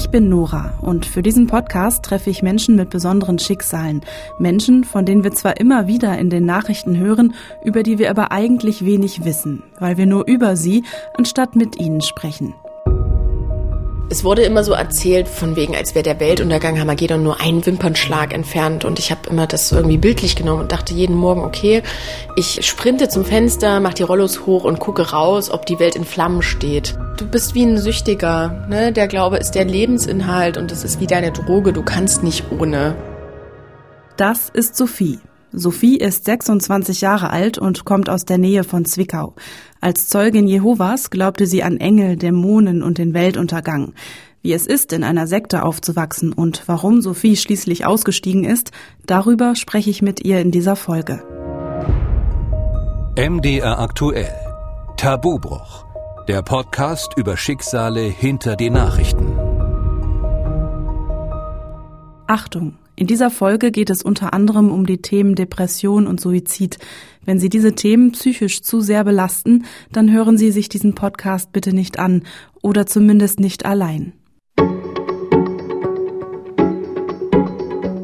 Ich bin Nora und für diesen Podcast treffe ich Menschen mit besonderen Schicksalen. Menschen, von denen wir zwar immer wieder in den Nachrichten hören, über die wir aber eigentlich wenig wissen, weil wir nur über sie anstatt mit ihnen sprechen. Es wurde immer so erzählt, von wegen, als wäre der Weltuntergang Hamagedon nur ein Wimpernschlag entfernt. Und ich habe immer das irgendwie bildlich genommen und dachte jeden Morgen, okay, ich sprinte zum Fenster, mach die Rollos hoch und gucke raus, ob die Welt in Flammen steht. Du bist wie ein Süchtiger. Ne? Der Glaube ist der Lebensinhalt und das ist wie deine Droge. Du kannst nicht ohne. Das ist Sophie. Sophie ist 26 Jahre alt und kommt aus der Nähe von Zwickau. Als Zeugin Jehovas glaubte sie an Engel, Dämonen und den Weltuntergang. Wie es ist, in einer Sekte aufzuwachsen und warum Sophie schließlich ausgestiegen ist, darüber spreche ich mit ihr in dieser Folge. MDR aktuell. Tabubruch. Der Podcast über Schicksale hinter die Nachrichten. Achtung! In dieser Folge geht es unter anderem um die Themen Depression und Suizid. Wenn Sie diese Themen psychisch zu sehr belasten, dann hören Sie sich diesen Podcast bitte nicht an oder zumindest nicht allein.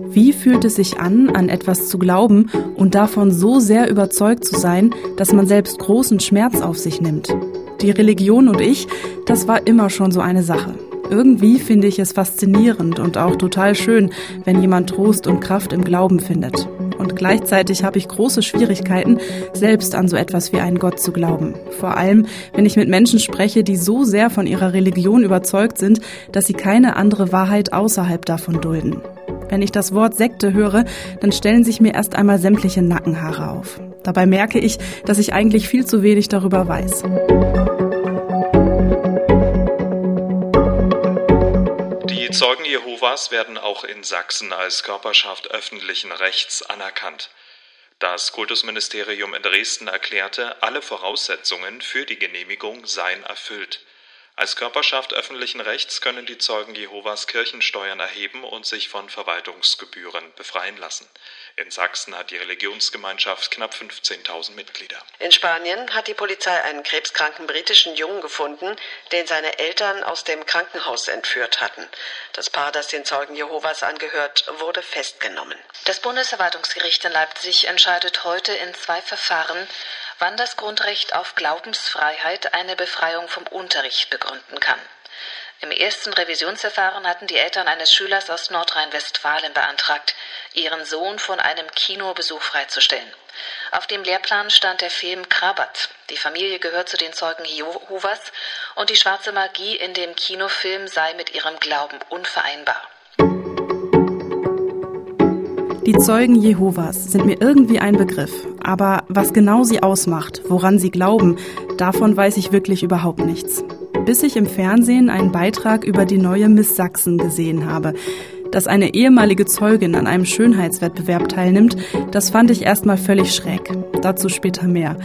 Wie fühlt es sich an, an etwas zu glauben und davon so sehr überzeugt zu sein, dass man selbst großen Schmerz auf sich nimmt? Die Religion und ich, das war immer schon so eine Sache. Irgendwie finde ich es faszinierend und auch total schön, wenn jemand Trost und Kraft im Glauben findet. Und gleichzeitig habe ich große Schwierigkeiten, selbst an so etwas wie einen Gott zu glauben. Vor allem, wenn ich mit Menschen spreche, die so sehr von ihrer Religion überzeugt sind, dass sie keine andere Wahrheit außerhalb davon dulden. Wenn ich das Wort Sekte höre, dann stellen sich mir erst einmal sämtliche Nackenhaare auf. Dabei merke ich, dass ich eigentlich viel zu wenig darüber weiß. Zeugen Jehovas werden auch in Sachsen als Körperschaft öffentlichen Rechts anerkannt. Das Kultusministerium in Dresden erklärte, alle Voraussetzungen für die Genehmigung seien erfüllt. Als Körperschaft öffentlichen Rechts können die Zeugen Jehovas Kirchensteuern erheben und sich von Verwaltungsgebühren befreien lassen. In Sachsen hat die Religionsgemeinschaft knapp 15.000 Mitglieder. In Spanien hat die Polizei einen krebskranken britischen Jungen gefunden, den seine Eltern aus dem Krankenhaus entführt hatten. Das Paar, das den Zeugen Jehovas angehört, wurde festgenommen. Das Bundesverwaltungsgericht in Leipzig entscheidet heute in zwei Verfahren, wann das Grundrecht auf Glaubensfreiheit eine Befreiung vom Unterricht begründen kann. Im ersten Revisionsverfahren hatten die Eltern eines Schülers aus Nordrhein-Westfalen beantragt, ihren Sohn von einem Kinobesuch freizustellen. Auf dem Lehrplan stand der Film Krabat. Die Familie gehört zu den Zeugen Jehovas und die schwarze Magie in dem Kinofilm sei mit ihrem Glauben unvereinbar. Die Zeugen Jehovas sind mir irgendwie ein Begriff, aber was genau sie ausmacht, woran sie glauben, davon weiß ich wirklich überhaupt nichts. Bis ich im Fernsehen einen Beitrag über die neue Miss Sachsen gesehen habe. Dass eine ehemalige Zeugin an einem Schönheitswettbewerb teilnimmt, das fand ich erstmal völlig schräg. Dazu später mehr.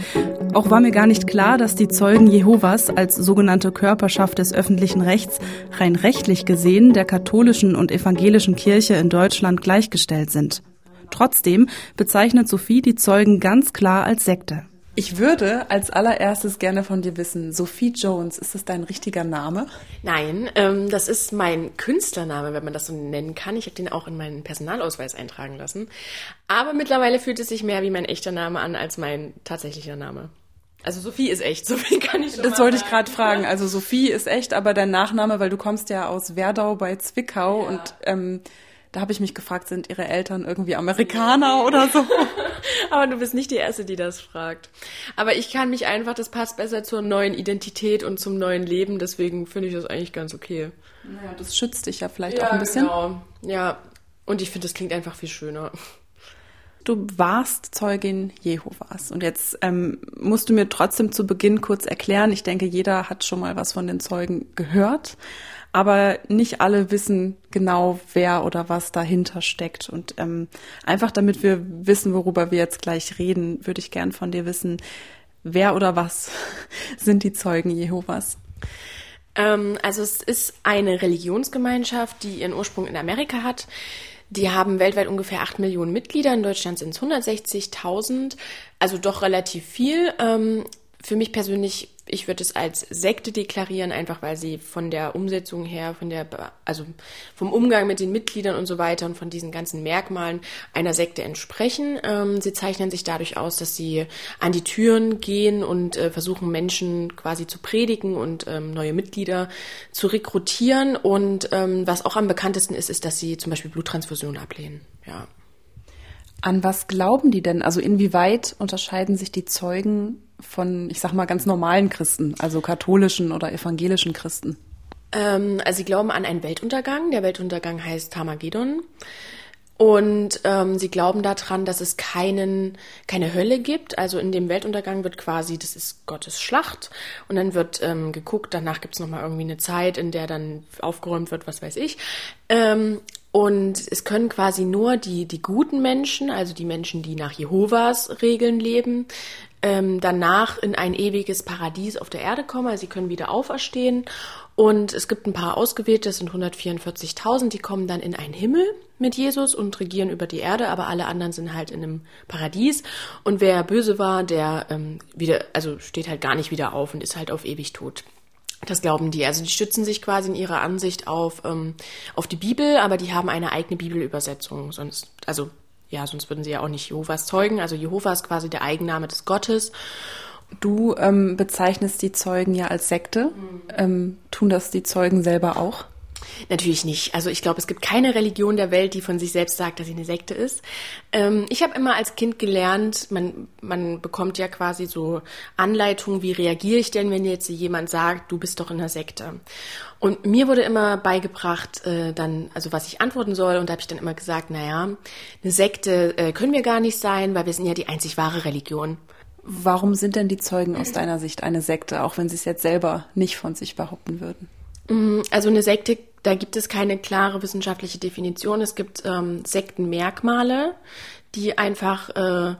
Auch war mir gar nicht klar, dass die Zeugen Jehovas als sogenannte Körperschaft des öffentlichen Rechts rein rechtlich gesehen der katholischen und evangelischen Kirche in Deutschland gleichgestellt sind. Trotzdem bezeichnet Sophie die Zeugen ganz klar als Sekte. Ich würde als allererstes gerne von dir wissen, Sophie Jones, ist das dein richtiger Name? Nein, ähm, das ist mein Künstlername, wenn man das so nennen kann. Ich habe den auch in meinen Personalausweis eintragen lassen. Aber mittlerweile fühlt es sich mehr wie mein echter Name an als mein tatsächlicher Name. Also Sophie ist echt, Sophie kann ich schon Das wollte ich gerade fragen. Also Sophie ist echt, aber dein Nachname, weil du kommst ja aus Werdau bei Zwickau ja. und ähm, da habe ich mich gefragt, sind ihre Eltern irgendwie Amerikaner oder so? Aber du bist nicht die Erste, die das fragt. Aber ich kann mich einfach, das passt besser zur neuen Identität und zum neuen Leben, deswegen finde ich das eigentlich ganz okay. Naja, das schützt dich ja vielleicht ja, auch ein bisschen. Genau. Ja, und ich finde, das klingt einfach viel schöner. Du warst Zeugin Jehovas und jetzt ähm, musst du mir trotzdem zu Beginn kurz erklären. Ich denke, jeder hat schon mal was von den Zeugen gehört aber nicht alle wissen genau, wer oder was dahinter steckt. Und ähm, einfach damit wir wissen, worüber wir jetzt gleich reden, würde ich gern von dir wissen, wer oder was sind die Zeugen Jehovas? Ähm, also es ist eine Religionsgemeinschaft, die ihren Ursprung in Amerika hat. Die haben weltweit ungefähr 8 Millionen Mitglieder, in Deutschland sind es 160.000, also doch relativ viel. Ähm, für mich persönlich ich würde es als Sekte deklarieren, einfach weil sie von der Umsetzung her, von der, also vom Umgang mit den Mitgliedern und so weiter und von diesen ganzen Merkmalen einer Sekte entsprechen. Ähm, sie zeichnen sich dadurch aus, dass sie an die Türen gehen und äh, versuchen, Menschen quasi zu predigen und ähm, neue Mitglieder zu rekrutieren. Und ähm, was auch am bekanntesten ist, ist, dass sie zum Beispiel Bluttransfusionen ablehnen. Ja. An was glauben die denn? Also inwieweit unterscheiden sich die Zeugen von, ich sag mal, ganz normalen Christen, also katholischen oder evangelischen Christen? Ähm, also sie glauben an einen Weltuntergang. Der Weltuntergang heißt Hamagedon. Und ähm, sie glauben daran, dass es keinen, keine Hölle gibt. Also in dem Weltuntergang wird quasi, das ist Gottes Schlacht. Und dann wird ähm, geguckt, danach gibt es nochmal irgendwie eine Zeit, in der dann aufgeräumt wird, was weiß ich. Ähm, und es können quasi nur die, die guten Menschen, also die Menschen, die nach Jehovas Regeln leben, ähm, danach in ein ewiges Paradies auf der Erde kommen. Also sie können wieder auferstehen. Und es gibt ein paar ausgewählte, das sind 144.000, die kommen dann in einen Himmel mit Jesus und regieren über die Erde, aber alle anderen sind halt in einem Paradies. Und wer böse war, der ähm, wieder, also steht halt gar nicht wieder auf und ist halt auf ewig tot. Das glauben die. Also die stützen sich quasi in ihrer Ansicht auf, ähm, auf die Bibel, aber die haben eine eigene Bibelübersetzung. Sonst, also ja, sonst würden sie ja auch nicht Jehovas zeugen. Also Jehova ist quasi der Eigenname des Gottes. Du ähm, bezeichnest die Zeugen ja als Sekte. Mhm. Ähm, tun das die Zeugen selber auch? Natürlich nicht. Also ich glaube, es gibt keine Religion der Welt, die von sich selbst sagt, dass sie eine Sekte ist. Ähm, ich habe immer als Kind gelernt, man, man bekommt ja quasi so Anleitungen, wie reagiere ich denn, wenn jetzt jemand sagt, du bist doch in einer Sekte. Und mir wurde immer beigebracht, äh, dann, also was ich antworten soll. Und da habe ich dann immer gesagt, naja, eine Sekte äh, können wir gar nicht sein, weil wir sind ja die einzig wahre Religion. Warum sind denn die Zeugen aus deiner Sicht eine Sekte, auch wenn sie es jetzt selber nicht von sich behaupten würden? Mm, also eine Sekte, da gibt es keine klare wissenschaftliche Definition. Es gibt ähm, Sektenmerkmale, die einfach äh,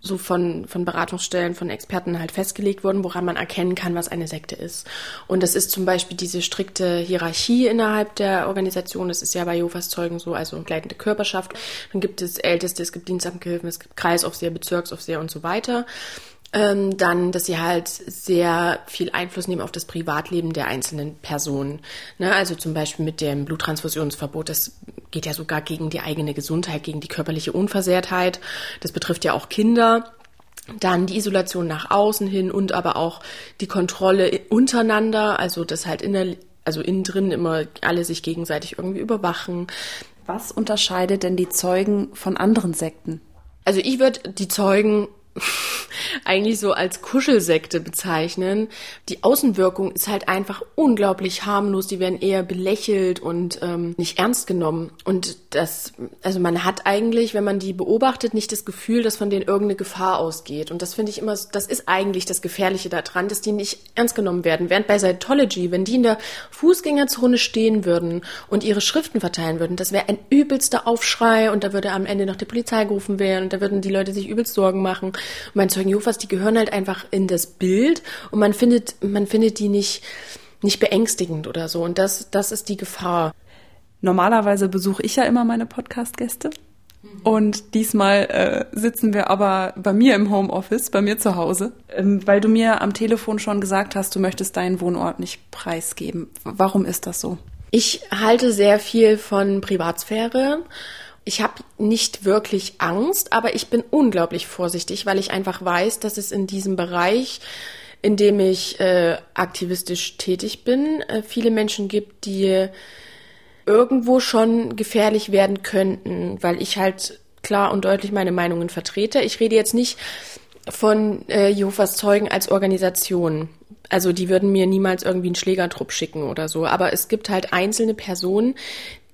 so von, von Beratungsstellen, von Experten halt festgelegt wurden, woran man erkennen kann, was eine Sekte ist. Und das ist zum Beispiel diese strikte Hierarchie innerhalb der Organisation. Das ist ja bei Jehovas Zeugen so, also gleitende Körperschaft. Dann gibt es Älteste, es gibt Dienstamtgehilfen, es gibt Kreisaufseher, Bezirksaufseher und so weiter. Ähm, dann, dass sie halt sehr viel Einfluss nehmen auf das Privatleben der einzelnen Personen. Ne? Also zum Beispiel mit dem Bluttransfusionsverbot, das geht ja sogar gegen die eigene Gesundheit, gegen die körperliche Unversehrtheit. Das betrifft ja auch Kinder. Dann die Isolation nach außen hin und aber auch die Kontrolle untereinander, also das halt in also innen drin immer alle sich gegenseitig irgendwie überwachen. Was unterscheidet denn die Zeugen von anderen Sekten? Also ich würde die Zeugen eigentlich so als Kuschelsekte bezeichnen. Die Außenwirkung ist halt einfach unglaublich harmlos. Die werden eher belächelt und ähm, nicht ernst genommen. Und das, also man hat eigentlich, wenn man die beobachtet, nicht das Gefühl, dass von denen irgendeine Gefahr ausgeht. Und das finde ich immer, das ist eigentlich das Gefährliche daran, dass die nicht ernst genommen werden. Während bei Scientology, wenn die in der Fußgängerzone stehen würden und ihre Schriften verteilen würden, das wäre ein übelster Aufschrei und da würde am Ende noch die Polizei gerufen werden und da würden die Leute sich übelst Sorgen machen. Und mein Zeugen Jehovas, die gehören halt einfach in das Bild und man findet, man findet die nicht, nicht beängstigend oder so. Und das, das ist die Gefahr. Normalerweise besuche ich ja immer meine Podcast-Gäste. Und diesmal äh, sitzen wir aber bei mir im Homeoffice, bei mir zu Hause, ähm, weil du mir am Telefon schon gesagt hast, du möchtest deinen Wohnort nicht preisgeben. Warum ist das so? Ich halte sehr viel von Privatsphäre ich habe nicht wirklich Angst, aber ich bin unglaublich vorsichtig, weil ich einfach weiß, dass es in diesem Bereich, in dem ich äh, aktivistisch tätig bin, äh, viele Menschen gibt, die irgendwo schon gefährlich werden könnten, weil ich halt klar und deutlich meine Meinungen vertrete. Ich rede jetzt nicht von äh, Jehovas Zeugen als Organisation. Also die würden mir niemals irgendwie einen Schlägertrupp schicken oder so. Aber es gibt halt einzelne Personen,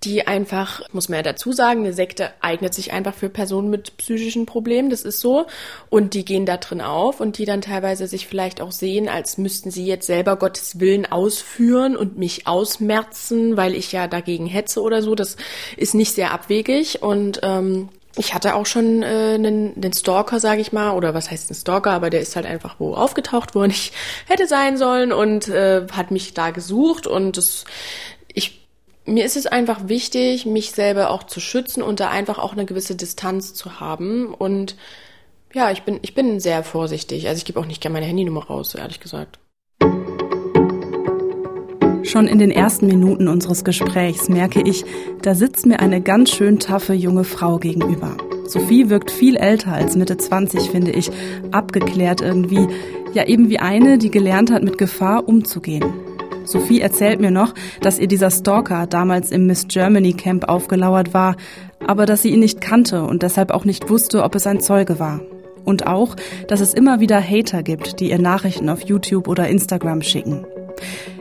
die einfach, muss man ja dazu sagen, eine Sekte eignet sich einfach für Personen mit psychischen Problemen, das ist so. Und die gehen da drin auf und die dann teilweise sich vielleicht auch sehen, als müssten sie jetzt selber Gottes Willen ausführen und mich ausmerzen, weil ich ja dagegen hetze oder so. Das ist nicht sehr abwegig und ähm, ich hatte auch schon äh, einen, einen Stalker, sage ich mal, oder was heißt ein Stalker, aber der ist halt einfach wo aufgetaucht, wo er nicht hätte sein sollen und äh, hat mich da gesucht und das mir ist es einfach wichtig, mich selber auch zu schützen und da einfach auch eine gewisse Distanz zu haben. Und ja, ich bin, ich bin sehr vorsichtig. Also ich gebe auch nicht gerne meine Handynummer raus, ehrlich gesagt. Schon in den ersten Minuten unseres Gesprächs merke ich, da sitzt mir eine ganz schön taffe junge Frau gegenüber. Sophie wirkt viel älter als Mitte 20, finde ich, abgeklärt irgendwie. Ja, eben wie eine, die gelernt hat, mit Gefahr umzugehen. Sophie erzählt mir noch, dass ihr dieser Stalker damals im Miss Germany Camp aufgelauert war, aber dass sie ihn nicht kannte und deshalb auch nicht wusste, ob es ein Zeuge war. Und auch, dass es immer wieder Hater gibt, die ihr Nachrichten auf YouTube oder Instagram schicken.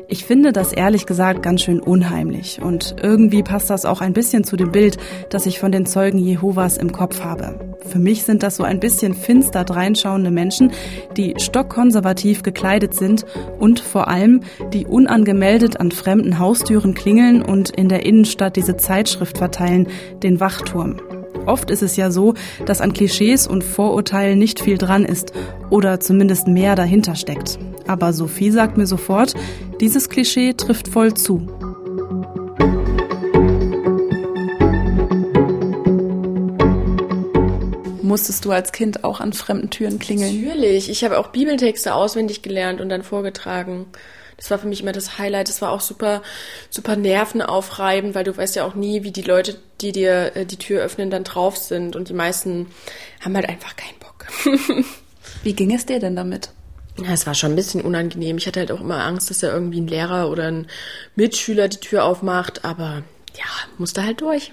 Ich finde das ehrlich gesagt ganz schön unheimlich und irgendwie passt das auch ein bisschen zu dem Bild, das ich von den Zeugen Jehovas im Kopf habe. Für mich sind das so ein bisschen finster dreinschauende Menschen, die stockkonservativ gekleidet sind und vor allem, die unangemeldet an fremden Haustüren klingeln und in der Innenstadt diese Zeitschrift verteilen, den Wachturm. Oft ist es ja so, dass an Klischees und Vorurteilen nicht viel dran ist oder zumindest mehr dahinter steckt. Aber Sophie sagt mir sofort, dieses Klischee trifft voll zu. Musstest du als Kind auch an fremden Türen klingeln? Natürlich. Ich habe auch Bibeltexte auswendig gelernt und dann vorgetragen. Das war für mich immer das Highlight. Das war auch super, super nervenaufreibend, weil du weißt ja auch nie, wie die Leute, die dir äh, die Tür öffnen, dann drauf sind. Und die meisten haben halt einfach keinen Bock. wie ging es dir denn damit? Ja, es war schon ein bisschen unangenehm. Ich hatte halt auch immer Angst, dass da irgendwie ein Lehrer oder ein Mitschüler die Tür aufmacht, aber ja, musste halt durch.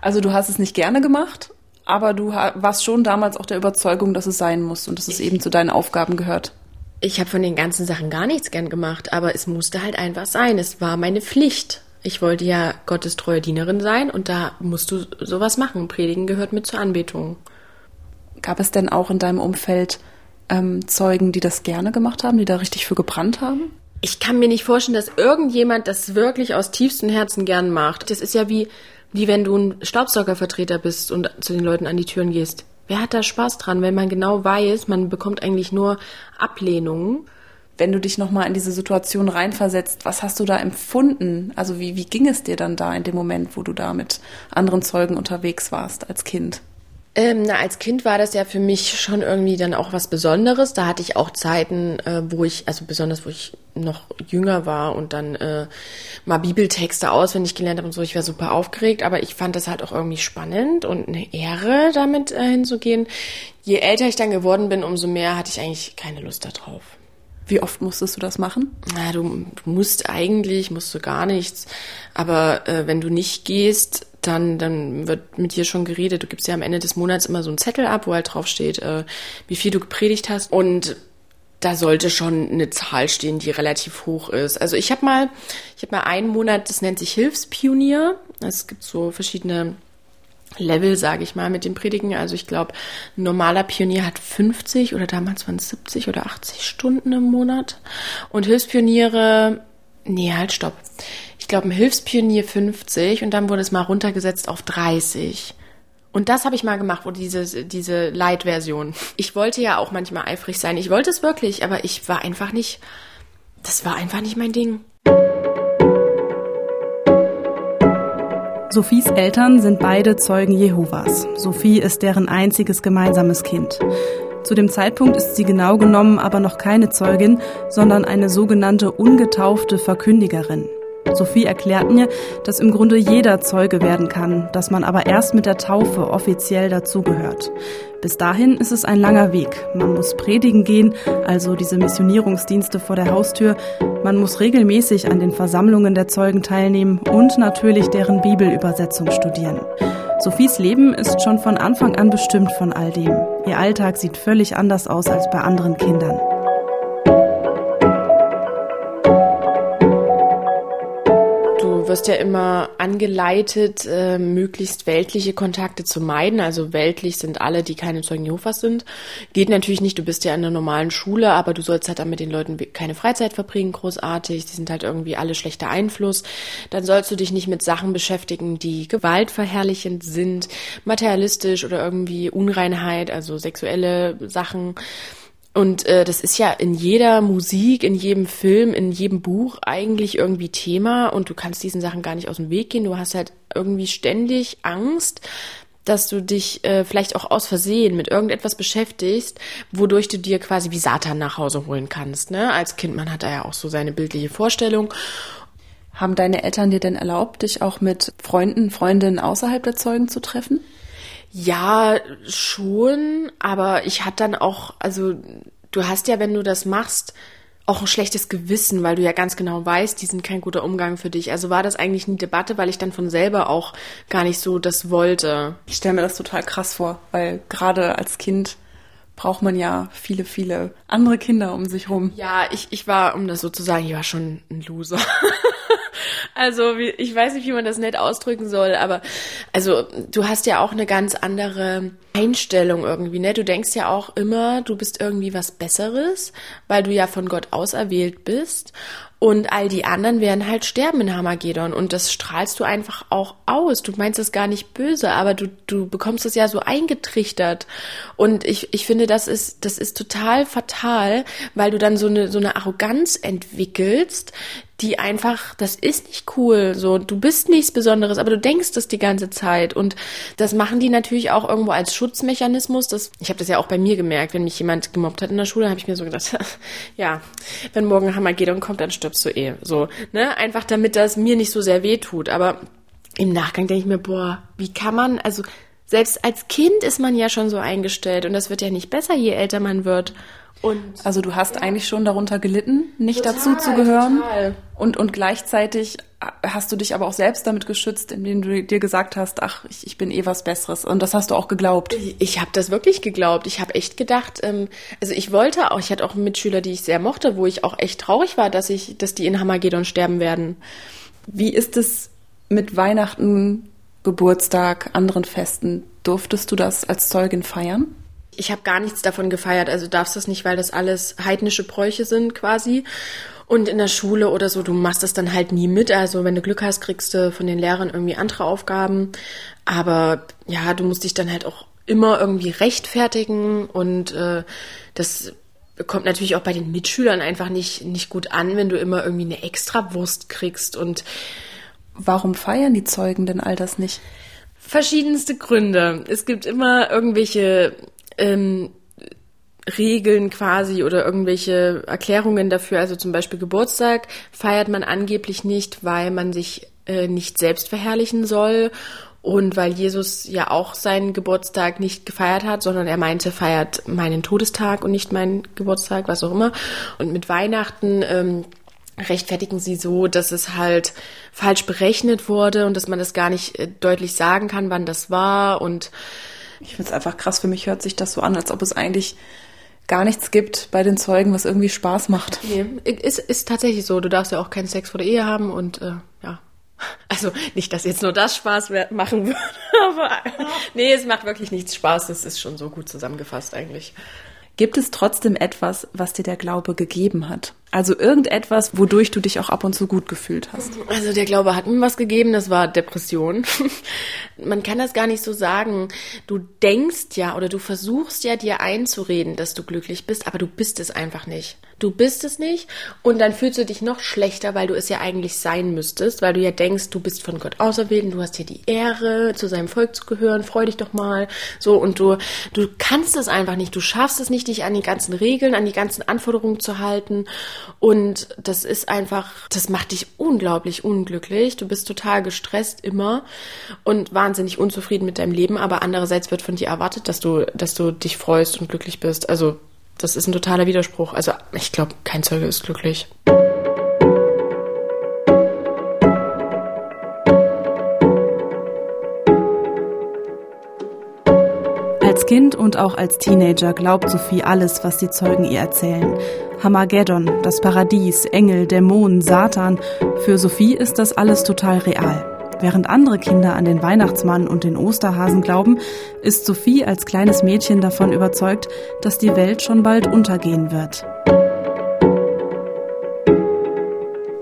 Also du hast es nicht gerne gemacht, aber du warst schon damals auch der Überzeugung, dass es sein muss und dass es eben zu deinen Aufgaben gehört. Ich habe von den ganzen Sachen gar nichts gern gemacht, aber es musste halt einfach sein. Es war meine Pflicht. Ich wollte ja Gottes treue Dienerin sein und da musst du sowas machen. Predigen gehört mit zur Anbetung. Gab es denn auch in deinem Umfeld ähm, Zeugen, die das gerne gemacht haben, die da richtig für gebrannt haben? Ich kann mir nicht vorstellen, dass irgendjemand das wirklich aus tiefstem Herzen gern macht. Das ist ja wie, wie wenn du ein Staubsaugervertreter bist und zu den Leuten an die Türen gehst. Wer hat da Spaß dran, wenn man genau weiß, man bekommt eigentlich nur Ablehnungen? Wenn du dich nochmal in diese Situation reinversetzt, was hast du da empfunden? Also wie, wie ging es dir dann da in dem Moment, wo du da mit anderen Zeugen unterwegs warst als Kind? Ähm, na, als Kind war das ja für mich schon irgendwie dann auch was Besonderes. Da hatte ich auch Zeiten, äh, wo ich, also besonders wo ich noch jünger war und dann äh, mal Bibeltexte auswendig gelernt habe und so. Ich war super aufgeregt, aber ich fand das halt auch irgendwie spannend und eine Ehre, damit äh, hinzugehen. Je älter ich dann geworden bin, umso mehr hatte ich eigentlich keine Lust darauf. Wie oft musstest du das machen? Na, du, du musst eigentlich, musst du gar nichts. Aber äh, wenn du nicht gehst, dann, dann wird mit dir schon geredet. Du gibst ja am Ende des Monats immer so einen Zettel ab, wo halt drauf steht, äh, wie viel du gepredigt hast. Und da sollte schon eine Zahl stehen, die relativ hoch ist. Also ich habe mal, ich habe mal einen Monat, das nennt sich Hilfspionier. Es gibt so verschiedene Level, sage ich mal, mit dem Predigen. Also ich glaube, ein normaler Pionier hat 50 oder damals waren es 70 oder 80 Stunden im Monat. Und Hilfspioniere, nee, halt, stopp. Ich glaube, ein Hilfspionier 50 und dann wurde es mal runtergesetzt auf 30. Und das habe ich mal gemacht, wo diese, diese Light-Version. Ich wollte ja auch manchmal eifrig sein. Ich wollte es wirklich, aber ich war einfach nicht, das war einfach nicht mein Ding. Sophies Eltern sind beide Zeugen Jehovas. Sophie ist deren einziges gemeinsames Kind. Zu dem Zeitpunkt ist sie genau genommen aber noch keine Zeugin, sondern eine sogenannte ungetaufte Verkündigerin. Sophie erklärt mir, dass im Grunde jeder Zeuge werden kann, dass man aber erst mit der Taufe offiziell dazugehört. Bis dahin ist es ein langer Weg. Man muss predigen gehen, also diese Missionierungsdienste vor der Haustür. Man muss regelmäßig an den Versammlungen der Zeugen teilnehmen und natürlich deren Bibelübersetzung studieren. Sophies Leben ist schon von Anfang an bestimmt von all dem. Ihr Alltag sieht völlig anders aus als bei anderen Kindern. Wirst ja immer angeleitet, äh, möglichst weltliche Kontakte zu meiden. Also weltlich sind alle, die keine Zeugen Jehovas sind. Geht natürlich nicht, du bist ja in einer normalen Schule, aber du sollst halt dann mit den Leuten keine Freizeit verbringen, großartig. Die sind halt irgendwie alle schlechter Einfluss. Dann sollst du dich nicht mit Sachen beschäftigen, die gewaltverherrlichend sind, materialistisch oder irgendwie Unreinheit, also sexuelle Sachen. Und äh, das ist ja in jeder Musik, in jedem Film, in jedem Buch eigentlich irgendwie Thema und du kannst diesen Sachen gar nicht aus dem Weg gehen. Du hast halt irgendwie ständig Angst, dass du dich äh, vielleicht auch aus Versehen mit irgendetwas beschäftigst, wodurch du dir quasi wie Satan nach Hause holen kannst. Ne? Als Kind, man hat da ja auch so seine bildliche Vorstellung. Haben deine Eltern dir denn erlaubt, dich auch mit Freunden, Freundinnen außerhalb der Zeugen zu treffen? Ja, schon, aber ich hatte dann auch, also du hast ja, wenn du das machst, auch ein schlechtes Gewissen, weil du ja ganz genau weißt, die sind kein guter Umgang für dich. Also war das eigentlich nie Debatte, weil ich dann von selber auch gar nicht so das wollte. Ich stelle mir das total krass vor, weil gerade als Kind braucht man ja viele, viele andere Kinder um sich rum. Ja, ich, ich war, um das so zu sagen, ich war schon ein Loser. also ich weiß nicht, wie man das nett ausdrücken soll, aber also du hast ja auch eine ganz andere Einstellung irgendwie, ne? Du denkst ja auch immer, du bist irgendwie was Besseres, weil du ja von Gott auserwählt bist und all die anderen werden halt sterben in Hamagedon. Und das strahlst du einfach auch aus. Du meinst es gar nicht böse, aber du, du bekommst es ja so eingetrichtert. Und ich, ich finde, das ist, das ist total fatal, weil du dann so eine, so eine Arroganz entwickelst, die einfach, das ist nicht cool, so, du bist nichts Besonderes, aber du denkst das die ganze Zeit. Und das machen die natürlich auch irgendwo als Schutzmechanismus, das, ich habe das ja auch bei mir gemerkt, wenn mich jemand gemobbt hat in der Schule, habe ich mir so gedacht, ja, wenn morgen Hammergedon kommt, dann stirbst du eh, so, ne, einfach damit das mir nicht so sehr weh tut, aber im Nachgang denke ich mir, boah, wie kann man, also selbst als Kind ist man ja schon so eingestellt. Und das wird ja nicht besser, je älter man wird. Und also du hast ja. eigentlich schon darunter gelitten, nicht total, dazu zu gehören. Total. Und, und gleichzeitig hast du dich aber auch selbst damit geschützt, indem du dir gesagt hast, ach, ich, ich bin eh was Besseres. Und das hast du auch geglaubt. Ich, ich habe das wirklich geglaubt. Ich habe echt gedacht, ähm, also ich wollte auch, ich hatte auch Mitschüler, die ich sehr mochte, wo ich auch echt traurig war, dass ich, dass die in Hamagedon sterben werden. Wie ist es mit Weihnachten, Geburtstag, anderen Festen? Durftest du das als Zeugin feiern? Ich habe gar nichts davon gefeiert, also darfst das nicht, weil das alles heidnische Bräuche sind quasi. Und in der Schule oder so, du machst das dann halt nie mit. Also wenn du Glück hast, kriegst du von den Lehrern irgendwie andere Aufgaben. Aber ja, du musst dich dann halt auch immer irgendwie rechtfertigen und äh, das kommt natürlich auch bei den Mitschülern einfach nicht, nicht gut an, wenn du immer irgendwie eine Extrawurst kriegst und Warum feiern die Zeugen denn all das nicht? Verschiedenste Gründe. Es gibt immer irgendwelche ähm, Regeln quasi oder irgendwelche Erklärungen dafür. Also zum Beispiel Geburtstag feiert man angeblich nicht, weil man sich äh, nicht selbst verherrlichen soll und weil Jesus ja auch seinen Geburtstag nicht gefeiert hat, sondern er meinte, feiert meinen Todestag und nicht meinen Geburtstag, was auch immer. Und mit Weihnachten ähm, rechtfertigen sie so, dass es halt falsch berechnet wurde und dass man das gar nicht äh, deutlich sagen kann, wann das war und ich finde es einfach krass. Für mich hört sich das so an, als ob es eigentlich gar nichts gibt bei den Zeugen, was irgendwie Spaß macht. Nee, ist, ist tatsächlich so. Du darfst ja auch keinen Sex vor der Ehe haben und äh, ja. Also nicht, dass jetzt nur das Spaß machen würde, aber nee, es macht wirklich nichts Spaß. Das ist schon so gut zusammengefasst eigentlich. Gibt es trotzdem etwas, was dir der Glaube gegeben hat? Also irgendetwas, wodurch du dich auch ab und zu gut gefühlt hast. Also der Glaube hat mir was gegeben, das war Depression. Man kann das gar nicht so sagen. Du denkst ja oder du versuchst ja dir einzureden, dass du glücklich bist, aber du bist es einfach nicht. Du bist es nicht und dann fühlst du dich noch schlechter, weil du es ja eigentlich sein müsstest, weil du ja denkst, du bist von Gott auserwählt du hast hier die Ehre, zu seinem Volk zu gehören, freu dich doch mal. So und du du kannst es einfach nicht, du schaffst es nicht, dich an die ganzen Regeln, an die ganzen Anforderungen zu halten und das ist einfach, das macht dich unglaublich unglücklich. Du bist total gestresst immer und wahnsinnig unzufrieden mit deinem Leben, aber andererseits wird von dir erwartet, dass du, dass du dich freust und glücklich bist. Also, das ist ein totaler Widerspruch. Also, ich glaube, kein Zeuge ist glücklich. Als Kind und auch als Teenager glaubt Sophie alles, was die Zeugen ihr erzählen. Hamageddon, das Paradies, Engel, Dämonen, Satan. Für Sophie ist das alles total real. Während andere Kinder an den Weihnachtsmann und den Osterhasen glauben, ist Sophie als kleines Mädchen davon überzeugt, dass die Welt schon bald untergehen wird.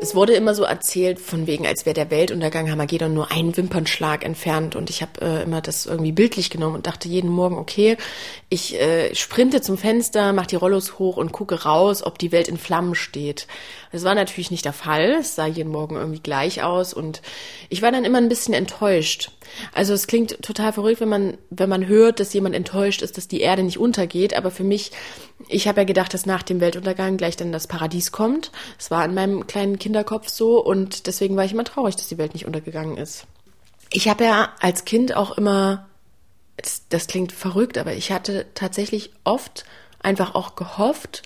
Es wurde immer so erzählt, von wegen, als wäre der Weltuntergang Hamagedon nur ein Wimpernschlag entfernt. Und ich habe äh, immer das irgendwie bildlich genommen und dachte jeden Morgen, okay, ich äh, sprinte zum Fenster, mache die Rollos hoch und gucke raus, ob die Welt in Flammen steht. Das war natürlich nicht der Fall. Es sah jeden Morgen irgendwie gleich aus und ich war dann immer ein bisschen enttäuscht. Also es klingt total verrückt, wenn man, wenn man hört, dass jemand enttäuscht ist, dass die Erde nicht untergeht. Aber für mich, ich habe ja gedacht, dass nach dem Weltuntergang gleich dann das Paradies kommt. Es war in meinem kleinen Kinderkopf so und deswegen war ich immer traurig, dass die Welt nicht untergegangen ist. Ich habe ja als Kind auch immer, das, das klingt verrückt, aber ich hatte tatsächlich oft einfach auch gehofft,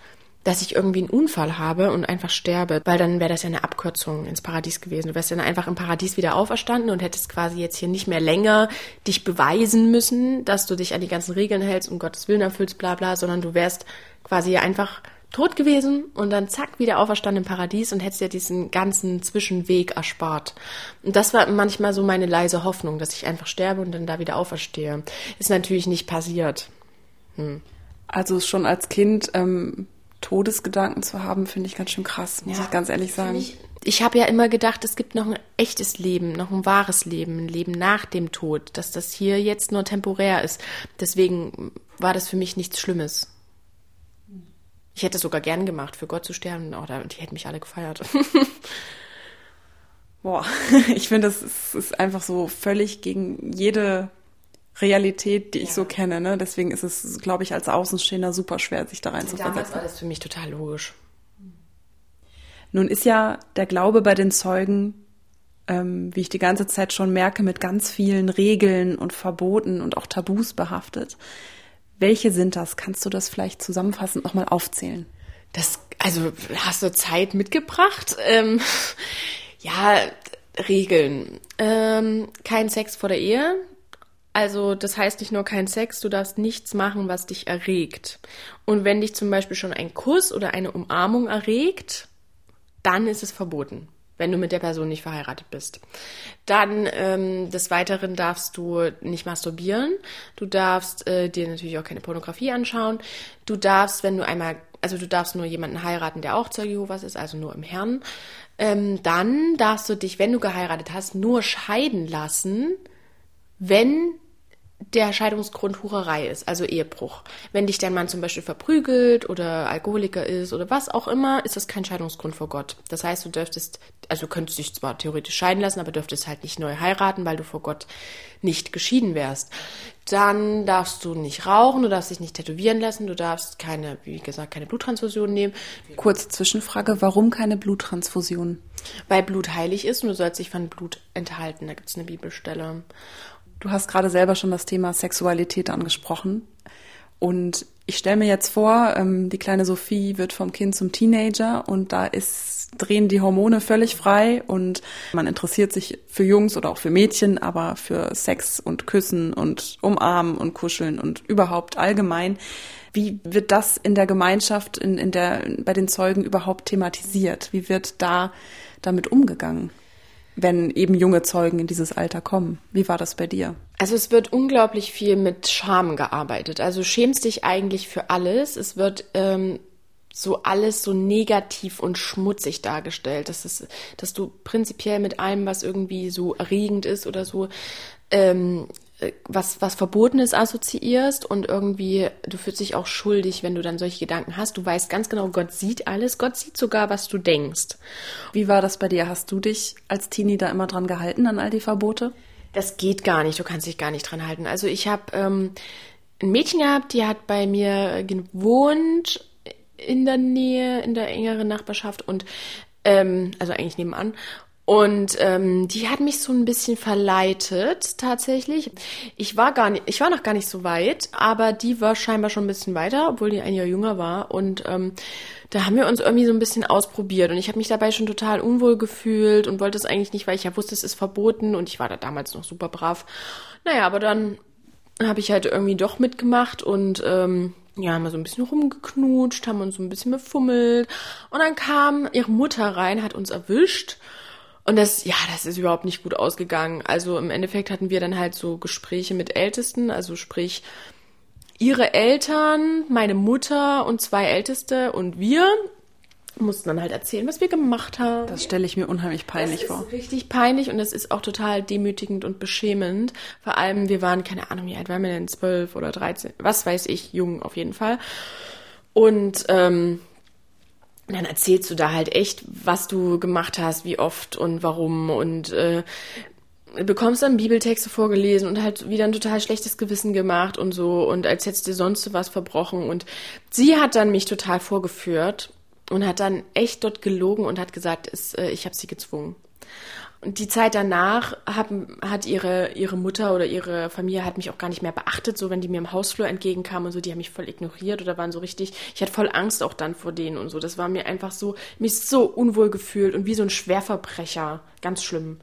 dass ich irgendwie einen Unfall habe und einfach sterbe, weil dann wäre das ja eine Abkürzung ins Paradies gewesen. Du wärst dann einfach im Paradies wieder auferstanden und hättest quasi jetzt hier nicht mehr länger dich beweisen müssen, dass du dich an die ganzen Regeln hältst und Gottes Willen erfüllst, bla bla, sondern du wärst quasi einfach tot gewesen und dann zack wieder auferstanden im Paradies und hättest dir diesen ganzen Zwischenweg erspart. Und das war manchmal so meine leise Hoffnung, dass ich einfach sterbe und dann da wieder auferstehe. Ist natürlich nicht passiert. Hm. Also schon als Kind ähm, Todesgedanken zu haben, finde ich ganz schön krass, muss ja, ich ganz ehrlich sagen. Ich, ich habe ja immer gedacht, es gibt noch ein echtes Leben, noch ein wahres Leben, ein Leben nach dem Tod, dass das hier jetzt nur temporär ist. Deswegen war das für mich nichts Schlimmes. Ich hätte es sogar gern gemacht, für Gott zu sterben. Oh, die hätten mich alle gefeiert. Boah, ich finde, das ist, ist einfach so völlig gegen jede Realität, die ja. ich so kenne. Ne? Deswegen ist es, glaube ich, als Außenstehender super schwer, sich da rein zu versetzen. war das für mich total logisch. Nun ist ja der Glaube bei den Zeugen, ähm, wie ich die ganze Zeit schon merke, mit ganz vielen Regeln und Verboten und auch Tabus behaftet. Welche sind das? Kannst du das vielleicht zusammenfassend nochmal aufzählen? Das, also hast du Zeit mitgebracht? Ähm, ja, Regeln. Ähm, kein Sex vor der Ehe, also das heißt nicht nur kein Sex, du darfst nichts machen, was dich erregt. Und wenn dich zum Beispiel schon ein Kuss oder eine Umarmung erregt, dann ist es verboten, wenn du mit der Person nicht verheiratet bist. Dann ähm, des Weiteren darfst du nicht masturbieren. Du darfst äh, dir natürlich auch keine Pornografie anschauen. Du darfst, wenn du einmal, also du darfst nur jemanden heiraten, der auch Zeuge Jehovas ist, also nur im Herrn. Ähm, dann darfst du dich, wenn du geheiratet hast, nur scheiden lassen, wenn der Scheidungsgrund Hurerei ist, also Ehebruch. Wenn dich dein Mann zum Beispiel verprügelt oder Alkoholiker ist oder was auch immer, ist das kein Scheidungsgrund vor Gott. Das heißt, du dürftest, also könntest dich zwar theoretisch scheiden lassen, aber dürftest halt nicht neu heiraten, weil du vor Gott nicht geschieden wärst. Dann darfst du nicht rauchen, du darfst dich nicht tätowieren lassen, du darfst keine, wie gesagt, keine Bluttransfusion nehmen. Kurze Zwischenfrage, warum keine Bluttransfusion? Weil Blut heilig ist und du sollst dich von Blut enthalten. Da gibt es eine Bibelstelle. Du hast gerade selber schon das Thema Sexualität angesprochen. Und ich stelle mir jetzt vor, ähm, die kleine Sophie wird vom Kind zum Teenager und da ist, drehen die Hormone völlig frei und man interessiert sich für Jungs oder auch für Mädchen, aber für Sex und Küssen und Umarmen und Kuscheln und überhaupt allgemein. Wie wird das in der Gemeinschaft, in, in der, bei den Zeugen überhaupt thematisiert? Wie wird da damit umgegangen? Wenn eben junge Zeugen in dieses Alter kommen. Wie war das bei dir? Also es wird unglaublich viel mit Scham gearbeitet. Also schämst dich eigentlich für alles. Es wird ähm, so alles so negativ und schmutzig dargestellt. Das ist, dass du prinzipiell mit allem, was irgendwie so erregend ist oder so, ähm, äh, was, was Verbotenes assoziierst und irgendwie, du fühlst dich auch schuldig, wenn du dann solche Gedanken hast. Du weißt ganz genau, Gott sieht alles. Gott sieht sogar, was du denkst. Wie war das bei dir? Hast du dich als Teenie da immer dran gehalten, an all die Verbote? Das geht gar nicht. Du kannst dich gar nicht dran halten. Also ich habe ähm, ein Mädchen gehabt, die hat bei mir gewohnt in der Nähe, in der engeren Nachbarschaft und ähm, also eigentlich nebenan. Und ähm, die hat mich so ein bisschen verleitet tatsächlich. Ich war gar nicht, ich war noch gar nicht so weit, aber die war scheinbar schon ein bisschen weiter, obwohl die ein Jahr jünger war. Und ähm, da haben wir uns irgendwie so ein bisschen ausprobiert. Und ich habe mich dabei schon total unwohl gefühlt und wollte es eigentlich nicht, weil ich ja wusste, es ist verboten und ich war da damals noch super brav. Naja, aber dann habe ich halt irgendwie doch mitgemacht und ähm, ja, haben wir so ein bisschen rumgeknutscht, haben uns so ein bisschen befummelt. Und dann kam ihre Mutter rein, hat uns erwischt und das, ja, das ist überhaupt nicht gut ausgegangen. Also im Endeffekt hatten wir dann halt so Gespräche mit Ältesten, also sprich ihre Eltern, meine Mutter und zwei Älteste und wir. mussten dann halt erzählen, was wir gemacht haben. Das stelle ich mir unheimlich peinlich das vor. Ist richtig peinlich und das ist auch total demütigend und beschämend. Vor allem, wir waren, keine Ahnung, wie alt waren wir denn? Zwölf oder dreizehn, was weiß ich, jung auf jeden Fall. Und ähm, dann erzählst du da halt echt, was du gemacht hast, wie oft und warum und äh, bekommst dann Bibeltexte vorgelesen und halt wieder ein total schlechtes Gewissen gemacht und so und als hättest du sonst was verbrochen und sie hat dann mich total vorgeführt und hat dann echt dort gelogen und hat gesagt, es, äh, ich habe sie gezwungen. Die Zeit danach haben, hat ihre, ihre Mutter oder ihre Familie hat mich auch gar nicht mehr beachtet, so wenn die mir im Hausflur entgegenkamen und so, die haben mich voll ignoriert oder waren so richtig, ich hatte voll Angst auch dann vor denen und so. Das war mir einfach so, mich so unwohl gefühlt und wie so ein Schwerverbrecher. Ganz schlimm.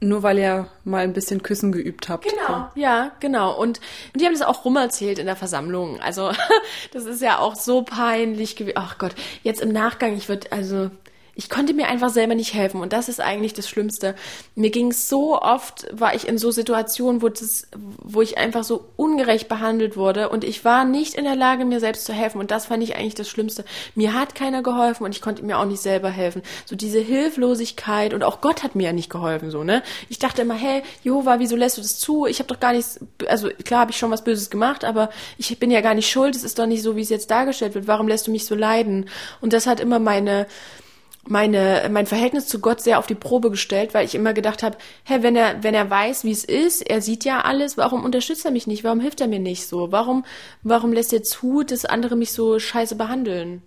Nur weil ihr mal ein bisschen Küssen geübt habt. Genau, ja, genau. Und, und die haben das auch rumerzählt in der Versammlung. Also das ist ja auch so peinlich gewesen. Ach Gott, jetzt im Nachgang, ich würde, also ich konnte mir einfach selber nicht helfen und das ist eigentlich das Schlimmste. Mir ging so oft, war ich in so Situationen, wo, das, wo ich einfach so ungerecht behandelt wurde und ich war nicht in der Lage, mir selbst zu helfen und das fand ich eigentlich das Schlimmste. Mir hat keiner geholfen und ich konnte mir auch nicht selber helfen. So diese Hilflosigkeit und auch Gott hat mir ja nicht geholfen, so, ne? Ich dachte immer, hey, Jehova, wieso lässt du das zu? Ich habe doch gar nichts, also klar habe ich schon was Böses gemacht, aber ich bin ja gar nicht schuld, es ist doch nicht so, wie es jetzt dargestellt wird. Warum lässt du mich so leiden? Und das hat immer meine meine, mein Verhältnis zu Gott sehr auf die Probe gestellt, weil ich immer gedacht habe, hä, wenn er, wenn er weiß, wie es ist, er sieht ja alles, warum unterstützt er mich nicht? Warum hilft er mir nicht so? Warum, warum lässt er zu, dass andere mich so scheiße behandeln?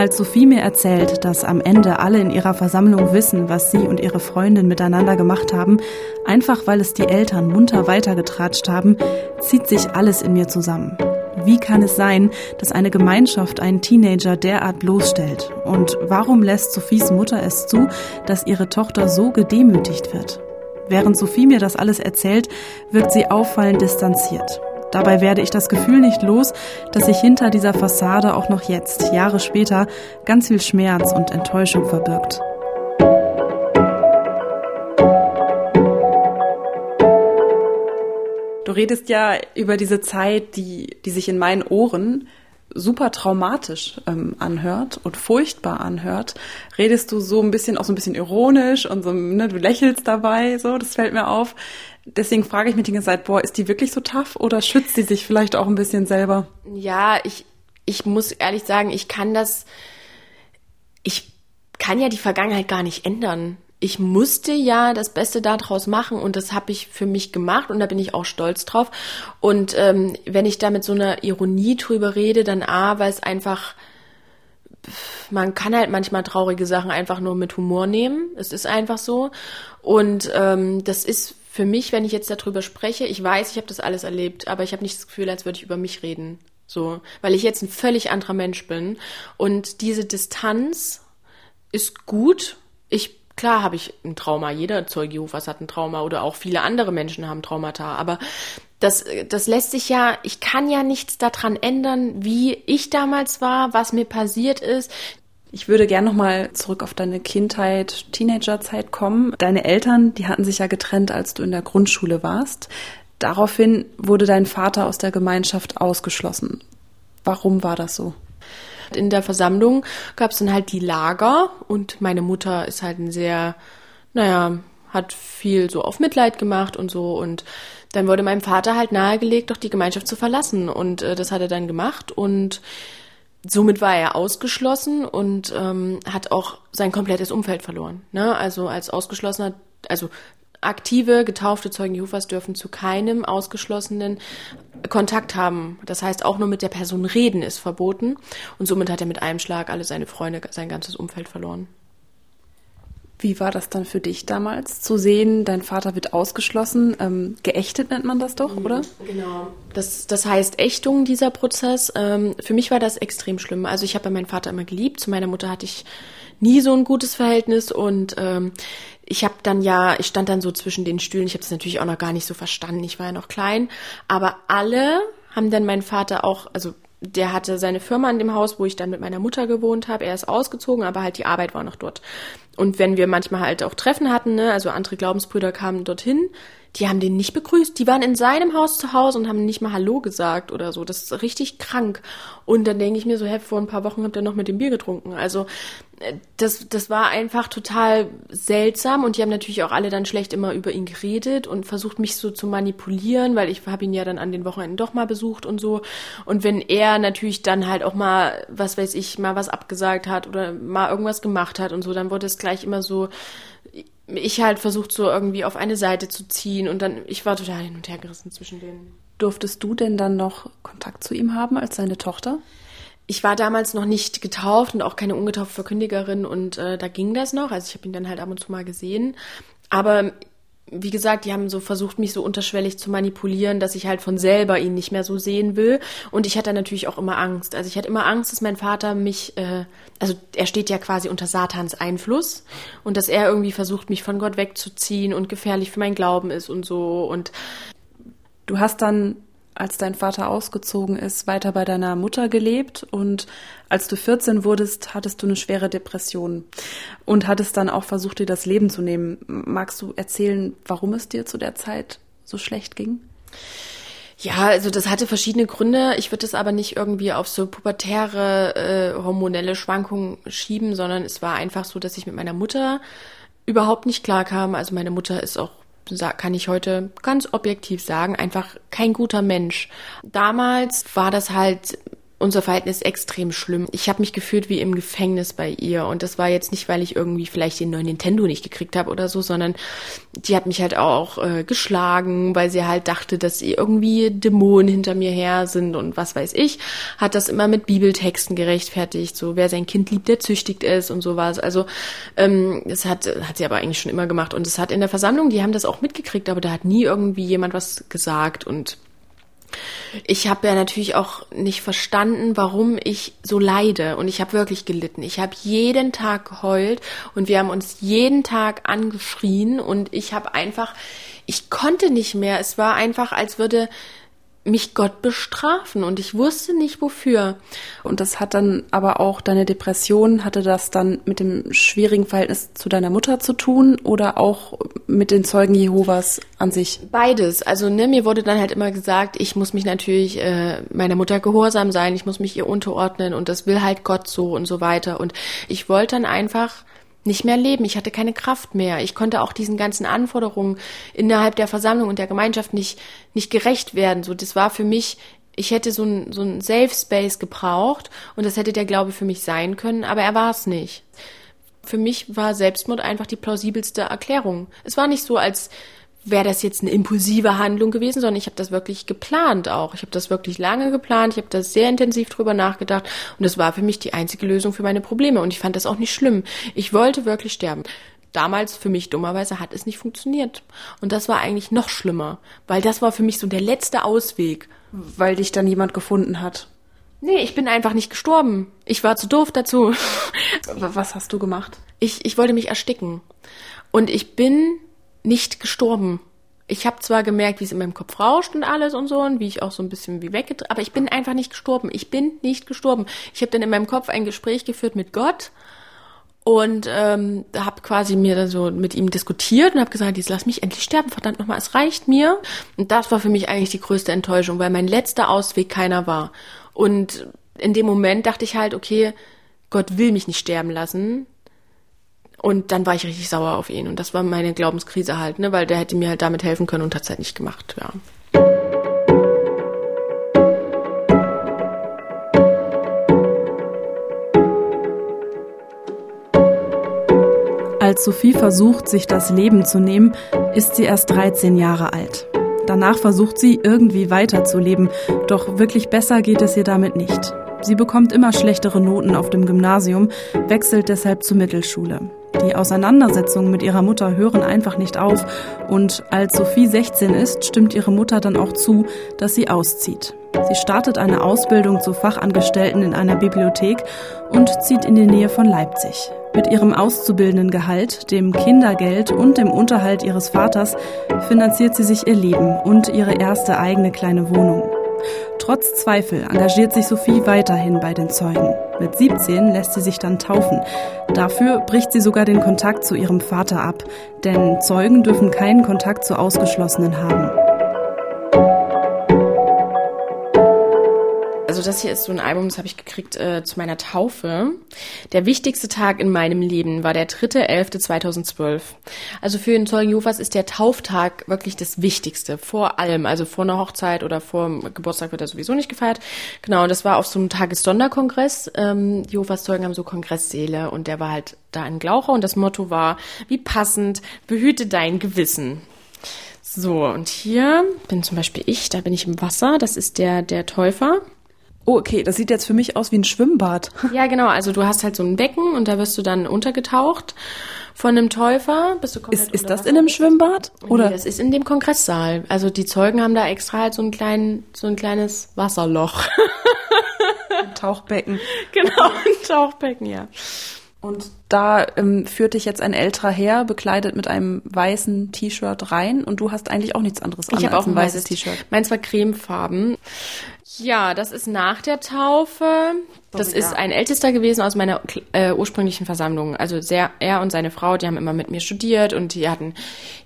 Als Sophie mir erzählt, dass am Ende alle in ihrer Versammlung wissen, was sie und ihre Freundin miteinander gemacht haben, einfach weil es die Eltern munter weitergetratscht haben, zieht sich alles in mir zusammen. Wie kann es sein, dass eine Gemeinschaft einen Teenager derart bloßstellt? Und warum lässt Sophies Mutter es zu, dass ihre Tochter so gedemütigt wird? Während Sophie mir das alles erzählt, wirkt sie auffallend distanziert. Dabei werde ich das Gefühl nicht los, dass sich hinter dieser Fassade auch noch jetzt, Jahre später, ganz viel Schmerz und Enttäuschung verbirgt. Du redest ja über diese Zeit, die, die sich in meinen Ohren super traumatisch ähm, anhört und furchtbar anhört, redest du so ein bisschen auch so ein bisschen ironisch und so, ne, du lächelst dabei, so, das fällt mir auf. Deswegen frage ich mich die ganze Zeit, boah, ist die wirklich so tough oder schützt sie sich vielleicht auch ein bisschen selber? Ja, ich, ich muss ehrlich sagen, ich kann das, ich kann ja die Vergangenheit gar nicht ändern. Ich musste ja das Beste daraus machen und das habe ich für mich gemacht und da bin ich auch stolz drauf. Und ähm, wenn ich da mit so einer Ironie drüber rede, dann A, weil es einfach, man kann halt manchmal traurige Sachen einfach nur mit Humor nehmen. Es ist einfach so. Und ähm, das ist für mich, wenn ich jetzt darüber spreche, ich weiß, ich habe das alles erlebt, aber ich habe nicht das Gefühl, als würde ich über mich reden. So, weil ich jetzt ein völlig anderer Mensch bin. Und diese Distanz ist gut. Ich, klar habe ich ein Trauma. Jeder Zeuge Jehovas hat ein Trauma oder auch viele andere Menschen haben Traumata. Aber das, das lässt sich ja, ich kann ja nichts daran ändern, wie ich damals war, was mir passiert ist. Ich würde gerne nochmal zurück auf deine Kindheit, Teenagerzeit kommen. Deine Eltern, die hatten sich ja getrennt, als du in der Grundschule warst. Daraufhin wurde dein Vater aus der Gemeinschaft ausgeschlossen. Warum war das so? In der Versammlung gab es dann halt die Lager und meine Mutter ist halt ein sehr, naja, hat viel so auf Mitleid gemacht und so und dann wurde meinem Vater halt nahegelegt, doch die Gemeinschaft zu verlassen und äh, das hat er dann gemacht und somit war er ausgeschlossen und ähm, hat auch sein komplettes Umfeld verloren. Ne? Also als ausgeschlossener, also aktive, getaufte Zeugen Jehovas dürfen zu keinem ausgeschlossenen Kontakt haben. Das heißt, auch nur mit der Person reden ist verboten. Und somit hat er mit einem Schlag alle seine Freunde, sein ganzes Umfeld verloren. Wie war das dann für dich damals, zu sehen, dein Vater wird ausgeschlossen? Ähm, geächtet nennt man das doch, oder? Mhm, genau. Das, das heißt Ächtung, dieser Prozess. Ähm, für mich war das extrem schlimm. Also ich habe meinen Vater immer geliebt. Zu meiner Mutter hatte ich nie so ein gutes Verhältnis und ähm, ich habe dann ja, ich stand dann so zwischen den Stühlen. Ich habe das natürlich auch noch gar nicht so verstanden. Ich war ja noch klein, aber alle haben dann meinen Vater auch, also der hatte seine Firma in dem Haus, wo ich dann mit meiner Mutter gewohnt habe. Er ist ausgezogen, aber halt die Arbeit war noch dort. Und wenn wir manchmal halt auch Treffen hatten, ne, also andere Glaubensbrüder kamen dorthin, die haben den nicht begrüßt. Die waren in seinem Haus zu Hause und haben nicht mal Hallo gesagt oder so. Das ist richtig krank. Und dann denke ich mir so, hä, vor ein paar Wochen habt ihr noch mit dem Bier getrunken. Also das, das war einfach total seltsam und die haben natürlich auch alle dann schlecht immer über ihn geredet und versucht mich so zu manipulieren, weil ich habe ihn ja dann an den Wochenenden doch mal besucht und so. Und wenn er natürlich dann halt auch mal, was weiß ich, mal was abgesagt hat oder mal irgendwas gemacht hat und so, dann wurde es gleich immer so, ich halt versucht so irgendwie auf eine Seite zu ziehen und dann, ich war total hin und her gerissen zwischen denen. Durftest du denn dann noch Kontakt zu ihm haben als seine Tochter? Ich war damals noch nicht getauft und auch keine ungetaufte Verkündigerin und äh, da ging das noch. Also ich habe ihn dann halt ab und zu mal gesehen. Aber wie gesagt, die haben so versucht, mich so unterschwellig zu manipulieren, dass ich halt von selber ihn nicht mehr so sehen will. Und ich hatte natürlich auch immer Angst. Also ich hatte immer Angst, dass mein Vater mich, äh, also er steht ja quasi unter Satans Einfluss und dass er irgendwie versucht, mich von Gott wegzuziehen und gefährlich für mein Glauben ist und so. Und du hast dann als dein Vater ausgezogen ist, weiter bei deiner Mutter gelebt und als du 14 wurdest, hattest du eine schwere Depression und hattest dann auch versucht, dir das Leben zu nehmen. Magst du erzählen, warum es dir zu der Zeit so schlecht ging? Ja, also das hatte verschiedene Gründe. Ich würde es aber nicht irgendwie auf so pubertäre äh, hormonelle Schwankungen schieben, sondern es war einfach so, dass ich mit meiner Mutter überhaupt nicht klarkam. Also meine Mutter ist auch kann ich heute ganz objektiv sagen, einfach kein guter Mensch. Damals war das halt unser Verhältnis extrem schlimm. Ich habe mich gefühlt wie im Gefängnis bei ihr und das war jetzt nicht, weil ich irgendwie vielleicht den neuen Nintendo nicht gekriegt habe oder so, sondern die hat mich halt auch äh, geschlagen, weil sie halt dachte, dass sie irgendwie Dämonen hinter mir her sind und was weiß ich. Hat das immer mit Bibeltexten gerechtfertigt, so wer sein Kind liebt, der züchtigt ist und sowas. Also ähm, das hat hat sie aber eigentlich schon immer gemacht und es hat in der Versammlung, die haben das auch mitgekriegt, aber da hat nie irgendwie jemand was gesagt und ich habe ja natürlich auch nicht verstanden, warum ich so leide. Und ich habe wirklich gelitten. Ich habe jeden Tag geheult und wir haben uns jeden Tag angeschrien und ich habe einfach, ich konnte nicht mehr. Es war einfach, als würde mich Gott bestrafen und ich wusste nicht wofür. Und das hat dann aber auch deine Depression, hatte das dann mit dem schwierigen Verhältnis zu deiner Mutter zu tun oder auch mit den Zeugen Jehovas an sich? Beides. Also ne, mir wurde dann halt immer gesagt, ich muss mich natürlich äh, meiner Mutter gehorsam sein, ich muss mich ihr unterordnen und das will halt Gott so und so weiter. Und ich wollte dann einfach nicht mehr leben. Ich hatte keine Kraft mehr. Ich konnte auch diesen ganzen Anforderungen innerhalb der Versammlung und der Gemeinschaft nicht, nicht gerecht werden. So, das war für mich, ich hätte so ein, so ein Safe Space gebraucht und das hätte der Glaube für mich sein können, aber er war es nicht. Für mich war Selbstmord einfach die plausibelste Erklärung. Es war nicht so, als wäre das jetzt eine impulsive Handlung gewesen, sondern ich habe das wirklich geplant auch. Ich habe das wirklich lange geplant, ich habe da sehr intensiv drüber nachgedacht und das war für mich die einzige Lösung für meine Probleme und ich fand das auch nicht schlimm. Ich wollte wirklich sterben. Damals für mich dummerweise hat es nicht funktioniert und das war eigentlich noch schlimmer, weil das war für mich so der letzte Ausweg. Weil dich dann jemand gefunden hat. Nee, ich bin einfach nicht gestorben. Ich war zu doof dazu. Was hast du gemacht? Ich, ich wollte mich ersticken. Und ich bin nicht gestorben. Ich habe zwar gemerkt, wie es in meinem Kopf rauscht und alles und so und wie ich auch so ein bisschen wie weggedreht, aber ich bin einfach nicht gestorben. Ich bin nicht gestorben. Ich habe dann in meinem Kopf ein Gespräch geführt mit Gott und ähm, habe quasi mir dann so mit ihm diskutiert und habe gesagt, jetzt lass mich endlich sterben, verdammt nochmal, es reicht mir. Und das war für mich eigentlich die größte Enttäuschung, weil mein letzter Ausweg keiner war. Und in dem Moment dachte ich halt, okay, Gott will mich nicht sterben lassen. Und dann war ich richtig sauer auf ihn. Und das war meine Glaubenskrise halt, ne? weil der hätte mir halt damit helfen können und hat es halt nicht gemacht, ja. Als Sophie versucht, sich das Leben zu nehmen, ist sie erst 13 Jahre alt. Danach versucht sie, irgendwie weiterzuleben, doch wirklich besser geht es ihr damit nicht. Sie bekommt immer schlechtere Noten auf dem Gymnasium, wechselt deshalb zur Mittelschule. Die Auseinandersetzungen mit ihrer Mutter hören einfach nicht auf und als Sophie 16 ist, stimmt ihre Mutter dann auch zu, dass sie auszieht. Sie startet eine Ausbildung zur Fachangestellten in einer Bibliothek und zieht in die Nähe von Leipzig. Mit ihrem auszubildenden Gehalt, dem Kindergeld und dem Unterhalt ihres Vaters finanziert sie sich ihr Leben und ihre erste eigene kleine Wohnung. Trotz Zweifel engagiert sich Sophie weiterhin bei den Zeugen. Mit 17 lässt sie sich dann taufen. Dafür bricht sie sogar den Kontakt zu ihrem Vater ab, denn Zeugen dürfen keinen Kontakt zu Ausgeschlossenen haben. Also das hier ist so ein Album, das habe ich gekriegt äh, zu meiner Taufe. Der wichtigste Tag in meinem Leben war der 3.11.2012. Also für den Zeugen Jehovas ist der Tauftag wirklich das Wichtigste. Vor allem, also vor einer Hochzeit oder vor dem Geburtstag wird er sowieso nicht gefeiert. Genau, und das war auf so einem Tagessonderkongress. Ähm, Jehovas Zeugen haben so Kongresssäle und der war halt da in Glaucher und das Motto war, wie passend, behüte dein Gewissen. So, und hier bin zum Beispiel ich, da bin ich im Wasser, das ist der, der Täufer. Oh, okay, das sieht jetzt für mich aus wie ein Schwimmbad. Ja, genau. Also du hast halt so ein Becken und da wirst du dann untergetaucht von einem Täufer. Bist du ist, ist das in einem Schwimmbad? Oder? Nee, das ist in dem Kongresssaal. Also die Zeugen haben da extra halt so ein, klein, so ein kleines Wasserloch. Ein Tauchbecken. Genau, ein Tauchbecken, ja. Und da ähm, führt dich jetzt ein älterer Herr, bekleidet mit einem weißen T-Shirt rein und du hast eigentlich auch nichts anderes an ich als auch ein weißes T-Shirt. Meins war cremefarben. Ja, das ist nach der Taufe. Das ist ein Ältester gewesen aus meiner äh, ursprünglichen Versammlung. Also sehr, er und seine Frau, die haben immer mit mir studiert und die hatten,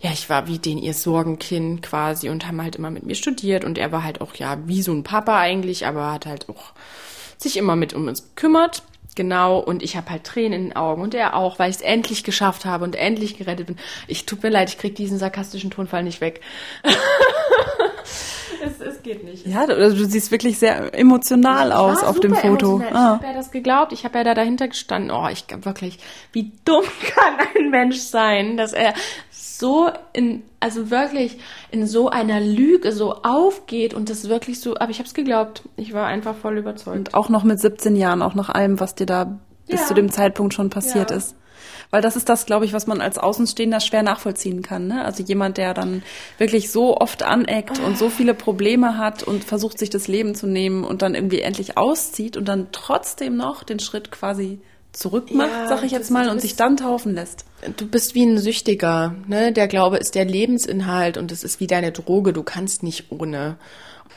ja, ich war wie den ihr Sorgenkind quasi und haben halt immer mit mir studiert und er war halt auch, ja, wie so ein Papa eigentlich, aber hat halt auch sich immer mit um uns gekümmert. Genau, und ich habe halt Tränen in den Augen und er auch, weil ich es endlich geschafft habe und endlich gerettet bin. Ich tut mir leid, ich krieg diesen sarkastischen Tonfall nicht weg. es, es geht nicht. Ja, du, du siehst wirklich sehr emotional ich aus auf dem Foto. Ah. Ich habe ja das geglaubt, ich habe ja da dahinter gestanden. Oh, ich wirklich, wie dumm kann ein Mensch sein, dass er so in, also wirklich in so einer Lüge so aufgeht und das wirklich so, aber ich habe es geglaubt. Ich war einfach voll überzeugt. Und auch noch mit 17 Jahren, auch nach allem, was dir da bis ja. zu dem Zeitpunkt schon passiert ja. ist. Weil das ist das, glaube ich, was man als Außenstehender schwer nachvollziehen kann. Ne? Also jemand, der dann wirklich so oft aneckt und so viele Probleme hat und versucht, sich das Leben zu nehmen und dann irgendwie endlich auszieht und dann trotzdem noch den Schritt quasi zurückmacht, ja, sag ich jetzt mal, und sich dann taufen lässt. Du bist wie ein Süchtiger, ne? Der Glaube ist der Lebensinhalt und es ist wie deine Droge, du kannst nicht ohne.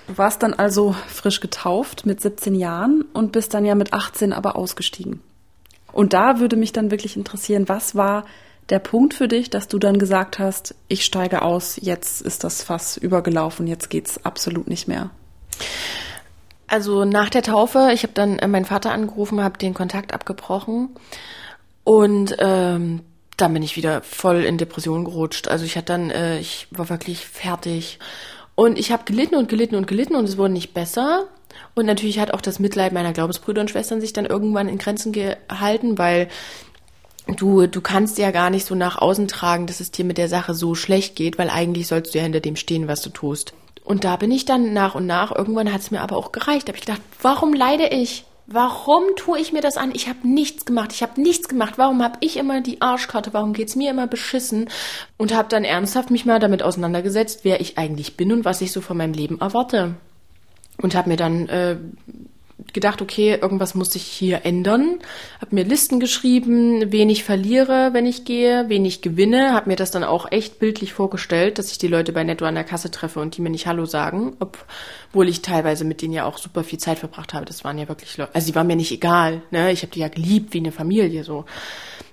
Du warst dann also frisch getauft mit 17 Jahren und bist dann ja mit 18 aber ausgestiegen. Und da würde mich dann wirklich interessieren, was war der Punkt für dich, dass du dann gesagt hast, ich steige aus, jetzt ist das Fass übergelaufen, jetzt geht's absolut nicht mehr? Also nach der Taufe, ich habe dann äh, meinen Vater angerufen, habe den Kontakt abgebrochen und ähm, dann bin ich wieder voll in Depression gerutscht. Also ich hatte dann, äh, ich war wirklich fertig und ich habe gelitten und gelitten und gelitten und es wurde nicht besser. Und natürlich hat auch das Mitleid meiner Glaubensbrüder und Schwestern sich dann irgendwann in Grenzen gehalten, weil du, du kannst ja gar nicht so nach außen tragen, dass es dir mit der Sache so schlecht geht, weil eigentlich sollst du ja hinter dem stehen, was du tust. Und da bin ich dann nach und nach, irgendwann hat es mir aber auch gereicht. Da habe ich gedacht, warum leide ich? Warum tue ich mir das an? Ich habe nichts gemacht. Ich habe nichts gemacht. Warum habe ich immer die Arschkarte? Warum geht's mir immer beschissen? Und habe dann ernsthaft mich mal damit auseinandergesetzt, wer ich eigentlich bin und was ich so von meinem Leben erwarte. Und habe mir dann äh, gedacht, okay, irgendwas muss sich hier ändern. Hab mir Listen geschrieben, wen ich verliere, wenn ich gehe, wen ich gewinne. Hab mir das dann auch echt bildlich vorgestellt, dass ich die Leute bei Netto an der Kasse treffe und die mir nicht Hallo sagen, obwohl ich teilweise mit denen ja auch super viel Zeit verbracht habe. Das waren ja wirklich Leute, also die waren mir nicht egal. Ne? Ich habe die ja geliebt wie eine Familie so.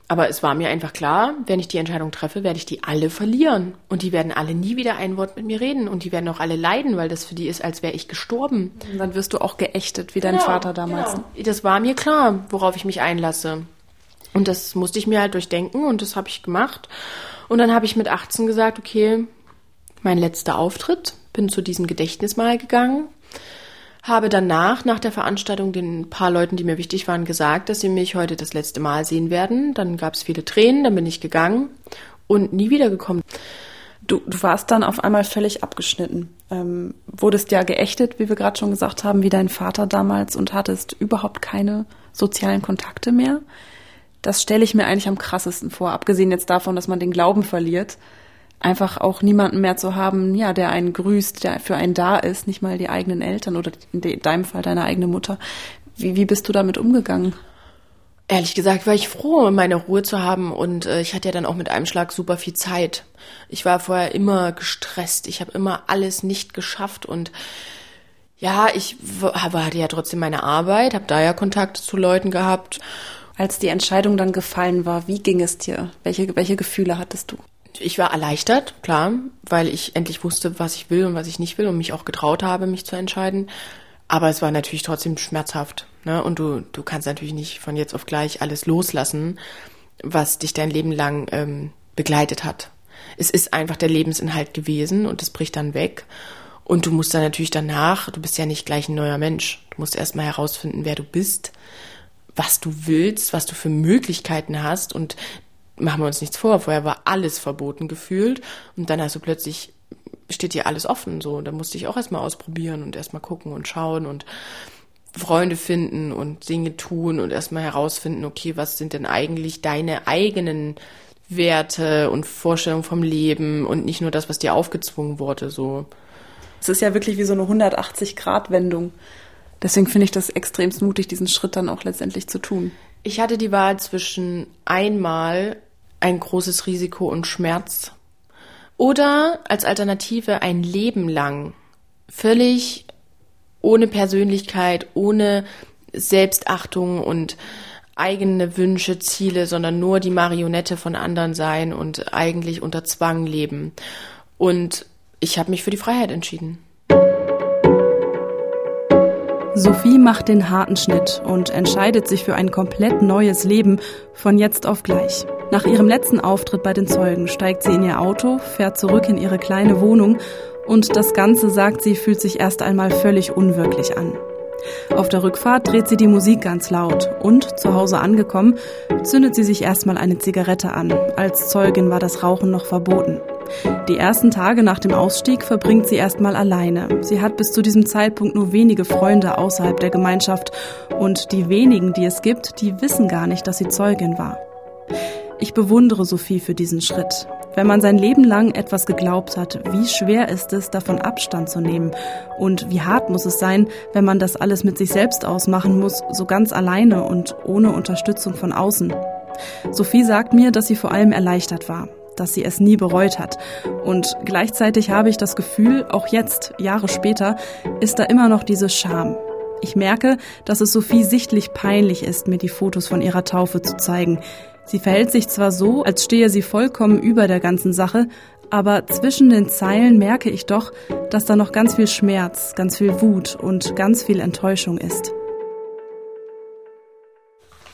Aber es war mir einfach klar, wenn ich die Entscheidung treffe, werde ich die alle verlieren. Und die werden alle nie wieder ein Wort mit mir reden. Und die werden auch alle leiden, weil das für die ist, als wäre ich gestorben. Und dann wirst du auch geächtet, wie dein genau, Vater damals. Genau. Das war mir klar, worauf ich mich einlasse. Und das musste ich mir halt durchdenken und das habe ich gemacht. Und dann habe ich mit 18 gesagt, okay, mein letzter Auftritt, bin zu diesem Gedächtnismal gegangen habe danach, nach der Veranstaltung, den paar Leuten, die mir wichtig waren, gesagt, dass sie mich heute das letzte Mal sehen werden. Dann gab es viele Tränen, dann bin ich gegangen und nie wiedergekommen. Du, du warst dann auf einmal völlig abgeschnitten. Ähm, wurdest ja geächtet, wie wir gerade schon gesagt haben, wie dein Vater damals und hattest überhaupt keine sozialen Kontakte mehr. Das stelle ich mir eigentlich am krassesten vor, abgesehen jetzt davon, dass man den Glauben verliert einfach auch niemanden mehr zu haben, ja, der einen grüßt, der für einen da ist, nicht mal die eigenen Eltern oder in deinem Fall deine eigene Mutter. Wie, wie bist du damit umgegangen? Ehrlich gesagt war ich froh, meine Ruhe zu haben und äh, ich hatte ja dann auch mit einem Schlag super viel Zeit. Ich war vorher immer gestresst, ich habe immer alles nicht geschafft und Ja, ich hatte ja trotzdem meine Arbeit, habe da ja Kontakt zu Leuten gehabt. Als die Entscheidung dann gefallen war, wie ging es dir? Welche, welche Gefühle hattest du? Ich war erleichtert, klar, weil ich endlich wusste, was ich will und was ich nicht will und mich auch getraut habe, mich zu entscheiden. Aber es war natürlich trotzdem schmerzhaft. Ne? Und du, du kannst natürlich nicht von jetzt auf gleich alles loslassen, was dich dein Leben lang ähm, begleitet hat. Es ist einfach der Lebensinhalt gewesen und es bricht dann weg. Und du musst dann natürlich danach, du bist ja nicht gleich ein neuer Mensch. Du musst erstmal herausfinden, wer du bist, was du willst, was du für Möglichkeiten hast. Und machen wir uns nichts vor, vorher war alles verboten gefühlt. Und dann hast du plötzlich, steht dir alles offen. So, da musste ich auch erstmal ausprobieren und erstmal gucken und schauen und Freunde finden und Dinge tun und erstmal herausfinden, okay, was sind denn eigentlich deine eigenen Werte und Vorstellungen vom Leben und nicht nur das, was dir aufgezwungen wurde, so. Es ist ja wirklich wie so eine 180-Grad-Wendung. Deswegen finde ich das extrem mutig, diesen Schritt dann auch letztendlich zu tun. Ich hatte die Wahl zwischen einmal ein großes Risiko und Schmerz oder als Alternative ein Leben lang völlig ohne Persönlichkeit, ohne Selbstachtung und eigene Wünsche, Ziele, sondern nur die Marionette von anderen sein und eigentlich unter Zwang leben. Und ich habe mich für die Freiheit entschieden. Sophie macht den harten Schnitt und entscheidet sich für ein komplett neues Leben von jetzt auf gleich. Nach ihrem letzten Auftritt bei den Zeugen steigt sie in ihr Auto, fährt zurück in ihre kleine Wohnung und das Ganze, sagt sie, fühlt sich erst einmal völlig unwirklich an. Auf der Rückfahrt dreht sie die Musik ganz laut und, zu Hause angekommen, zündet sie sich erstmal eine Zigarette an. Als Zeugin war das Rauchen noch verboten. Die ersten Tage nach dem Ausstieg verbringt sie erstmal alleine. Sie hat bis zu diesem Zeitpunkt nur wenige Freunde außerhalb der Gemeinschaft und die wenigen, die es gibt, die wissen gar nicht, dass sie Zeugin war. Ich bewundere Sophie für diesen Schritt. Wenn man sein Leben lang etwas geglaubt hat, wie schwer ist es, davon Abstand zu nehmen? Und wie hart muss es sein, wenn man das alles mit sich selbst ausmachen muss, so ganz alleine und ohne Unterstützung von außen? Sophie sagt mir, dass sie vor allem erleichtert war, dass sie es nie bereut hat. Und gleichzeitig habe ich das Gefühl, auch jetzt, Jahre später, ist da immer noch diese Scham. Ich merke, dass es Sophie sichtlich peinlich ist, mir die Fotos von ihrer Taufe zu zeigen. Sie verhält sich zwar so, als stehe sie vollkommen über der ganzen Sache, aber zwischen den Zeilen merke ich doch, dass da noch ganz viel Schmerz, ganz viel Wut und ganz viel Enttäuschung ist.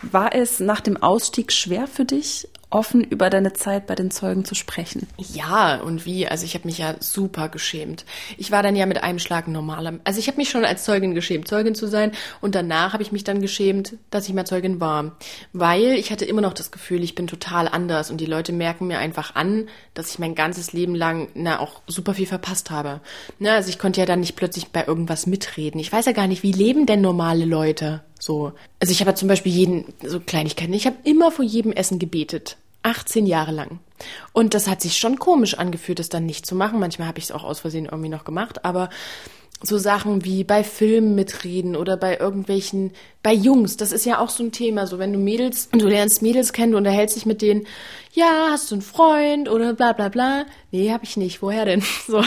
War es nach dem Ausstieg schwer für dich, offen über deine Zeit bei den Zeugen zu sprechen. Ja, und wie? Also ich habe mich ja super geschämt. Ich war dann ja mit einem Schlag normaler. Also ich habe mich schon als Zeugin geschämt, Zeugin zu sein. Und danach habe ich mich dann geschämt, dass ich mal Zeugin war. Weil ich hatte immer noch das Gefühl, ich bin total anders. Und die Leute merken mir einfach an, dass ich mein ganzes Leben lang na auch super viel verpasst habe. Na, also ich konnte ja dann nicht plötzlich bei irgendwas mitreden. Ich weiß ja gar nicht, wie leben denn normale Leute? So. Also ich habe zum Beispiel jeden, so Kleinigkeiten. Ich habe immer vor jedem Essen gebetet. 18 Jahre lang. Und das hat sich schon komisch angefühlt, das dann nicht zu machen. Manchmal habe ich es auch aus Versehen irgendwie noch gemacht, aber so Sachen wie bei Filmen mitreden oder bei irgendwelchen, bei Jungs, das ist ja auch so ein Thema, so wenn du Mädels, du lernst Mädels kennen, du unterhältst dich mit denen, ja, hast du einen Freund oder bla bla bla. Nee, hab ich nicht, woher denn? So.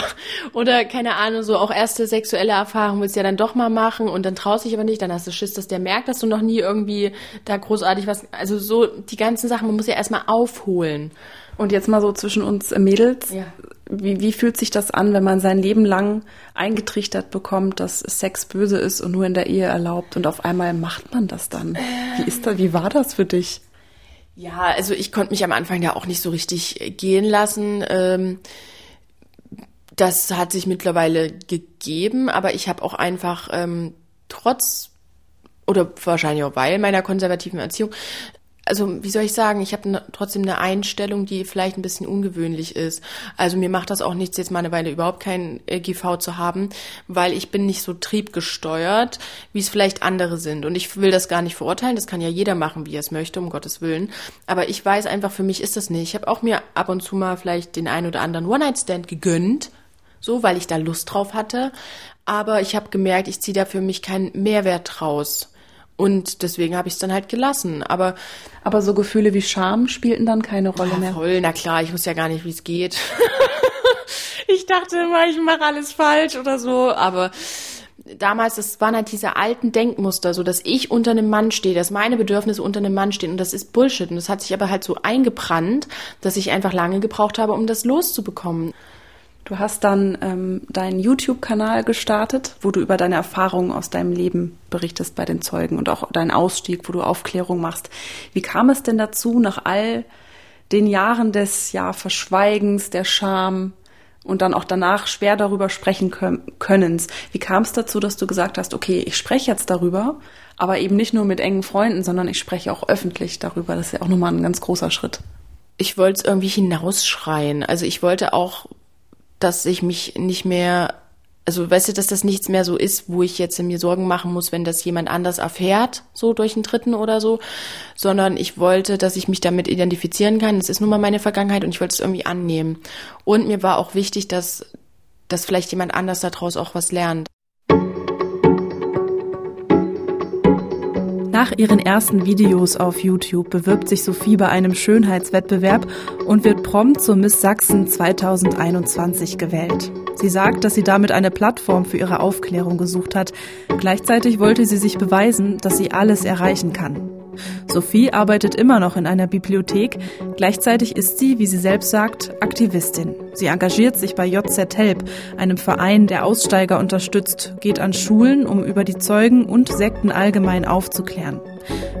Oder keine Ahnung, so auch erste sexuelle Erfahrung willst du ja dann doch mal machen und dann traust dich aber nicht, dann hast du Schiss, dass der merkt, dass du noch nie irgendwie da großartig was, also so die ganzen Sachen, man muss ja erstmal aufholen. Und jetzt mal so zwischen uns Mädels. Ja. Wie, wie fühlt sich das an, wenn man sein Leben lang eingetrichtert bekommt, dass Sex böse ist und nur in der Ehe erlaubt und auf einmal macht man das dann? Wie ist da, wie war das für dich? Ja, also ich konnte mich am Anfang ja auch nicht so richtig gehen lassen. Ähm, das hat sich mittlerweile gegeben, aber ich habe auch einfach ähm, trotz oder wahrscheinlich auch weil meiner konservativen Erziehung also wie soll ich sagen, ich habe trotzdem eine Einstellung, die vielleicht ein bisschen ungewöhnlich ist. Also mir macht das auch nichts, jetzt mal eine Weile überhaupt kein äh, GV zu haben, weil ich bin nicht so triebgesteuert, wie es vielleicht andere sind. Und ich will das gar nicht verurteilen, das kann ja jeder machen, wie er es möchte, um Gottes Willen. Aber ich weiß einfach, für mich ist das nicht. Ich habe auch mir ab und zu mal vielleicht den ein oder anderen One-Night-Stand gegönnt, so, weil ich da Lust drauf hatte. Aber ich habe gemerkt, ich ziehe da für mich keinen Mehrwert draus. Und deswegen habe ich es dann halt gelassen. Aber aber so Gefühle wie Scham spielten dann keine Rolle ja, mehr. Voll, na klar, ich wusste ja gar nicht, wie es geht. ich dachte immer, ich mache alles falsch oder so, aber damals, das waren halt diese alten Denkmuster, so dass ich unter einem Mann stehe, dass meine Bedürfnisse unter einem Mann stehen und das ist Bullshit und das hat sich aber halt so eingebrannt, dass ich einfach lange gebraucht habe, um das loszubekommen. Du hast dann ähm, deinen YouTube-Kanal gestartet, wo du über deine Erfahrungen aus deinem Leben berichtest bei den Zeugen und auch deinen Ausstieg, wo du Aufklärung machst. Wie kam es denn dazu, nach all den Jahren des ja, Verschweigens, der Scham und dann auch danach schwer darüber sprechen können? Wie kam es dazu, dass du gesagt hast, okay, ich spreche jetzt darüber, aber eben nicht nur mit engen Freunden, sondern ich spreche auch öffentlich darüber. Das ist ja auch nochmal ein ganz großer Schritt. Ich wollte es irgendwie hinausschreien. Also ich wollte auch dass ich mich nicht mehr, also weißt du, dass das nichts mehr so ist, wo ich jetzt mir Sorgen machen muss, wenn das jemand anders erfährt, so durch einen Dritten oder so, sondern ich wollte, dass ich mich damit identifizieren kann. Das ist nun mal meine Vergangenheit und ich wollte es irgendwie annehmen. Und mir war auch wichtig, dass, dass vielleicht jemand anders daraus auch was lernt. Nach ihren ersten Videos auf YouTube bewirbt sich Sophie bei einem Schönheitswettbewerb und wird prompt zur Miss Sachsen 2021 gewählt. Sie sagt, dass sie damit eine Plattform für ihre Aufklärung gesucht hat. Gleichzeitig wollte sie sich beweisen, dass sie alles erreichen kann. Sophie arbeitet immer noch in einer Bibliothek. Gleichzeitig ist sie, wie sie selbst sagt, Aktivistin. Sie engagiert sich bei JZ Help, einem Verein, der Aussteiger unterstützt, geht an Schulen, um über die Zeugen und Sekten allgemein aufzuklären.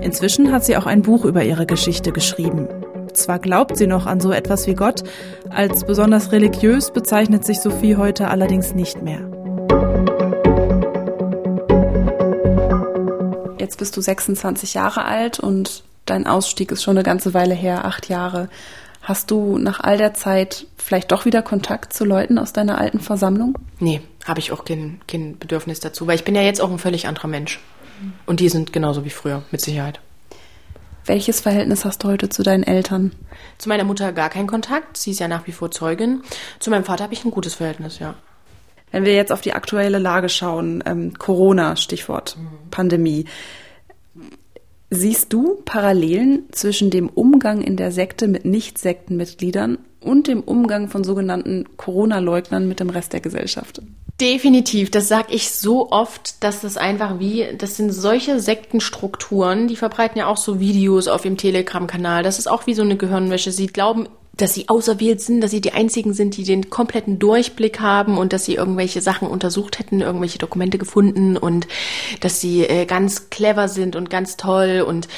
Inzwischen hat sie auch ein Buch über ihre Geschichte geschrieben. Zwar glaubt sie noch an so etwas wie Gott, als besonders religiös bezeichnet sich Sophie heute allerdings nicht mehr. Jetzt bist du 26 Jahre alt und dein Ausstieg ist schon eine ganze Weile her, acht Jahre. Hast du nach all der Zeit vielleicht doch wieder Kontakt zu Leuten aus deiner alten Versammlung? Nee, habe ich auch kein, kein Bedürfnis dazu, weil ich bin ja jetzt auch ein völlig anderer Mensch. Und die sind genauso wie früher, mit Sicherheit. Welches Verhältnis hast du heute zu deinen Eltern? Zu meiner Mutter gar keinen Kontakt. Sie ist ja nach wie vor Zeugin. Zu meinem Vater habe ich ein gutes Verhältnis, ja. Wenn wir jetzt auf die aktuelle Lage schauen, ähm, Corona, Stichwort mhm. Pandemie, siehst du Parallelen zwischen dem Umgang in der Sekte mit Nicht-Sektenmitgliedern und dem Umgang von sogenannten Corona-Leugnern mit dem Rest der Gesellschaft? Definitiv, das sag ich so oft, dass das einfach wie, das sind solche Sektenstrukturen, die verbreiten ja auch so Videos auf ihrem Telegram-Kanal. Das ist auch wie so eine Gehirnwäsche. Sie glauben dass sie auserwählt sind, dass sie die einzigen sind, die den kompletten Durchblick haben und dass sie irgendwelche Sachen untersucht hätten, irgendwelche Dokumente gefunden und dass sie äh, ganz clever sind und ganz toll und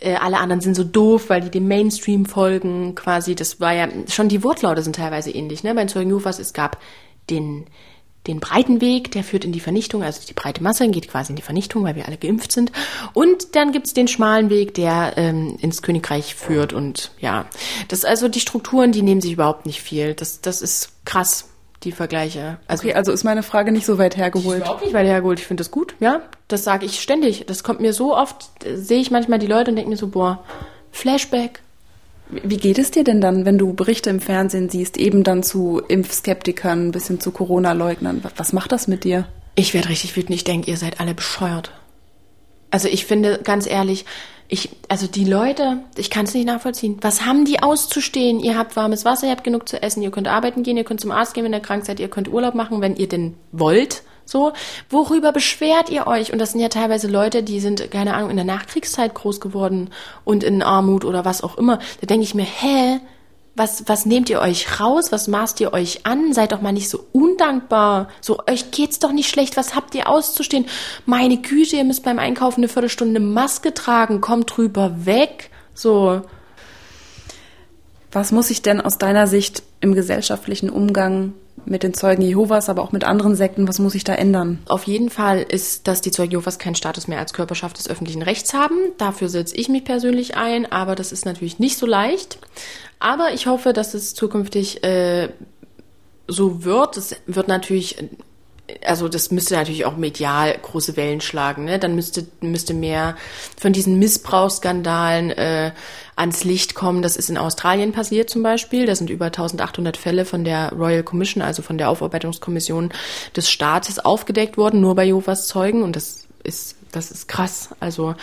äh, alle anderen sind so doof, weil die dem Mainstream folgen quasi. Das war ja schon die Wortlaute sind teilweise ähnlich. Ne? Bei Zeugen Jehovas es gab den den breiten Weg, der führt in die Vernichtung, also die breite Masse geht quasi in die Vernichtung, weil wir alle geimpft sind. Und dann gibt's den schmalen Weg, der ähm, ins Königreich führt. Und ja, das also die Strukturen, die nehmen sich überhaupt nicht viel. Das, das ist krass, die Vergleiche. Also, okay, also ist meine Frage nicht so weit hergeholt. Überhaupt nicht weit hergeholt. Ich finde das gut, ja. Das sage ich ständig. Das kommt mir so oft, sehe ich manchmal die Leute und denke mir so, boah, Flashback, wie geht es dir denn dann, wenn du Berichte im Fernsehen siehst, eben dann zu Impfskeptikern bis hin zu Corona-Leugnern? Was macht das mit dir? Ich werde richtig wütend. Ich denke, ihr seid alle bescheuert. Also ich finde, ganz ehrlich, ich, also die Leute, ich kann es nicht nachvollziehen. Was haben die auszustehen? Ihr habt warmes Wasser, ihr habt genug zu essen, ihr könnt arbeiten gehen, ihr könnt zum Arzt gehen, wenn ihr krank seid, ihr könnt Urlaub machen, wenn ihr denn wollt. So, worüber beschwert ihr euch? Und das sind ja teilweise Leute, die sind, keine Ahnung, in der Nachkriegszeit groß geworden und in Armut oder was auch immer. Da denke ich mir, hä? Was, was nehmt ihr euch raus? Was maßt ihr euch an? Seid doch mal nicht so undankbar. So, euch geht's doch nicht schlecht. Was habt ihr auszustehen? Meine Güte, ihr müsst beim Einkaufen eine Viertelstunde Maske tragen. Kommt drüber weg. So. Was muss ich denn aus deiner Sicht im gesellschaftlichen Umgang mit den Zeugen Jehovas, aber auch mit anderen Sekten? Was muss ich da ändern? Auf jeden Fall ist, dass die Zeugen Jehovas keinen Status mehr als Körperschaft des öffentlichen Rechts haben. Dafür setze ich mich persönlich ein, aber das ist natürlich nicht so leicht. Aber ich hoffe, dass es zukünftig äh, so wird. Es wird natürlich also das müsste natürlich auch medial große Wellen schlagen. Ne? Dann müsste, müsste mehr von diesen Missbrauchsskandalen äh, ans Licht kommen. Das ist in Australien passiert zum Beispiel. Da sind über 1800 Fälle von der Royal Commission, also von der Aufarbeitungskommission des Staates aufgedeckt worden, nur bei Jehovas Zeugen. Und das ist, das ist krass. Also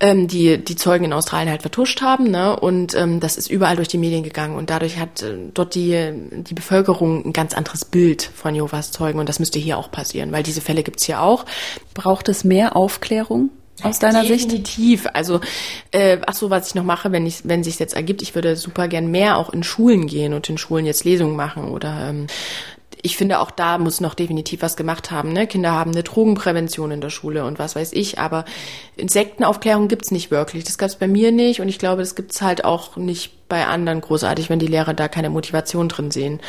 ähm, die die Zeugen in Australien halt vertuscht haben. Ne? Und ähm, das ist überall durch die Medien gegangen. Und dadurch hat äh, dort die, die Bevölkerung ein ganz anderes Bild von Jehovas Zeugen. Und das müsste hier auch passieren, weil diese Fälle gibt's hier auch. Braucht es mehr Aufklärung? Aus deiner Definitiv. Sicht? Definitiv. Also, äh, ach so, was ich noch mache, wenn ich, wenn sich jetzt ergibt, ich würde super gern mehr auch in Schulen gehen und in Schulen jetzt Lesungen machen oder ähm, ich finde, auch da muss noch definitiv was gemacht haben. Ne? Kinder haben eine Drogenprävention in der Schule und was weiß ich, aber Insektenaufklärung gibt's nicht wirklich. Das gab's bei mir nicht und ich glaube, das gibt's halt auch nicht bei anderen großartig, wenn die Lehrer da keine Motivation drin sehen.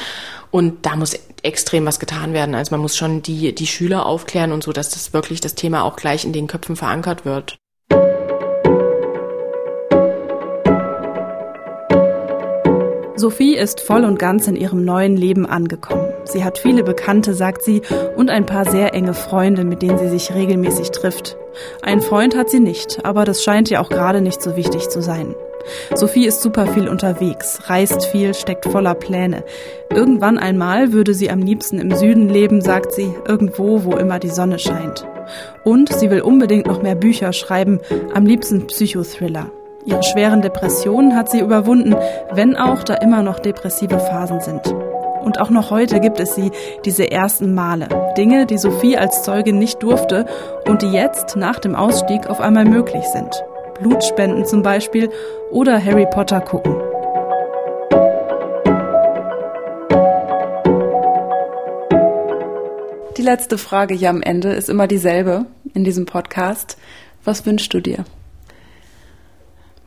Und da muss extrem was getan werden. Also man muss schon die, die Schüler aufklären und so, dass das wirklich das Thema auch gleich in den Köpfen verankert wird. Sophie ist voll und ganz in ihrem neuen Leben angekommen. Sie hat viele Bekannte, sagt sie, und ein paar sehr enge Freunde, mit denen sie sich regelmäßig trifft. Ein Freund hat sie nicht, aber das scheint ihr auch gerade nicht so wichtig zu sein. Sophie ist super viel unterwegs, reist viel, steckt voller Pläne. Irgendwann einmal würde sie am liebsten im Süden leben, sagt sie, irgendwo, wo immer die Sonne scheint. Und sie will unbedingt noch mehr Bücher schreiben, am liebsten Psychothriller. Ihre schweren Depressionen hat sie überwunden, wenn auch da immer noch depressive Phasen sind. Und auch noch heute gibt es sie, diese ersten Male. Dinge, die Sophie als Zeugin nicht durfte und die jetzt nach dem Ausstieg auf einmal möglich sind. Blutspenden zum Beispiel oder Harry Potter gucken. Die letzte Frage hier am Ende ist immer dieselbe in diesem Podcast. Was wünschst du dir?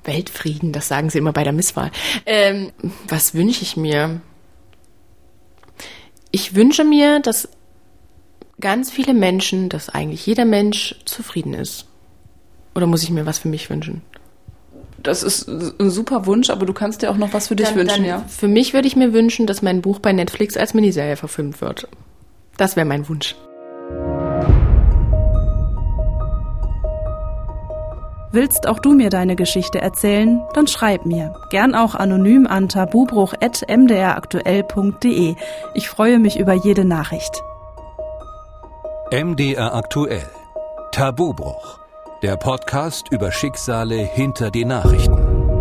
Weltfrieden, das sagen sie immer bei der Misswahl. Ähm, was wünsche ich mir? Ich wünsche mir, dass ganz viele Menschen, dass eigentlich jeder Mensch zufrieden ist. Oder muss ich mir was für mich wünschen? Das ist ein super Wunsch, aber du kannst dir auch noch was für dich Dann- wünschen, dann ja? Für mich würde ich mir wünschen, dass mein Buch bei Netflix als Miniserie verfilmt wird. Das wäre mein Wunsch. Willst auch du mir deine Geschichte erzählen? Dann schreib mir. Gern auch anonym an tabubruch.mdraktuell.de. Ich freue mich über jede Nachricht. MDR aktuell. Tabubruch. Der Podcast über Schicksale hinter die Nachrichten.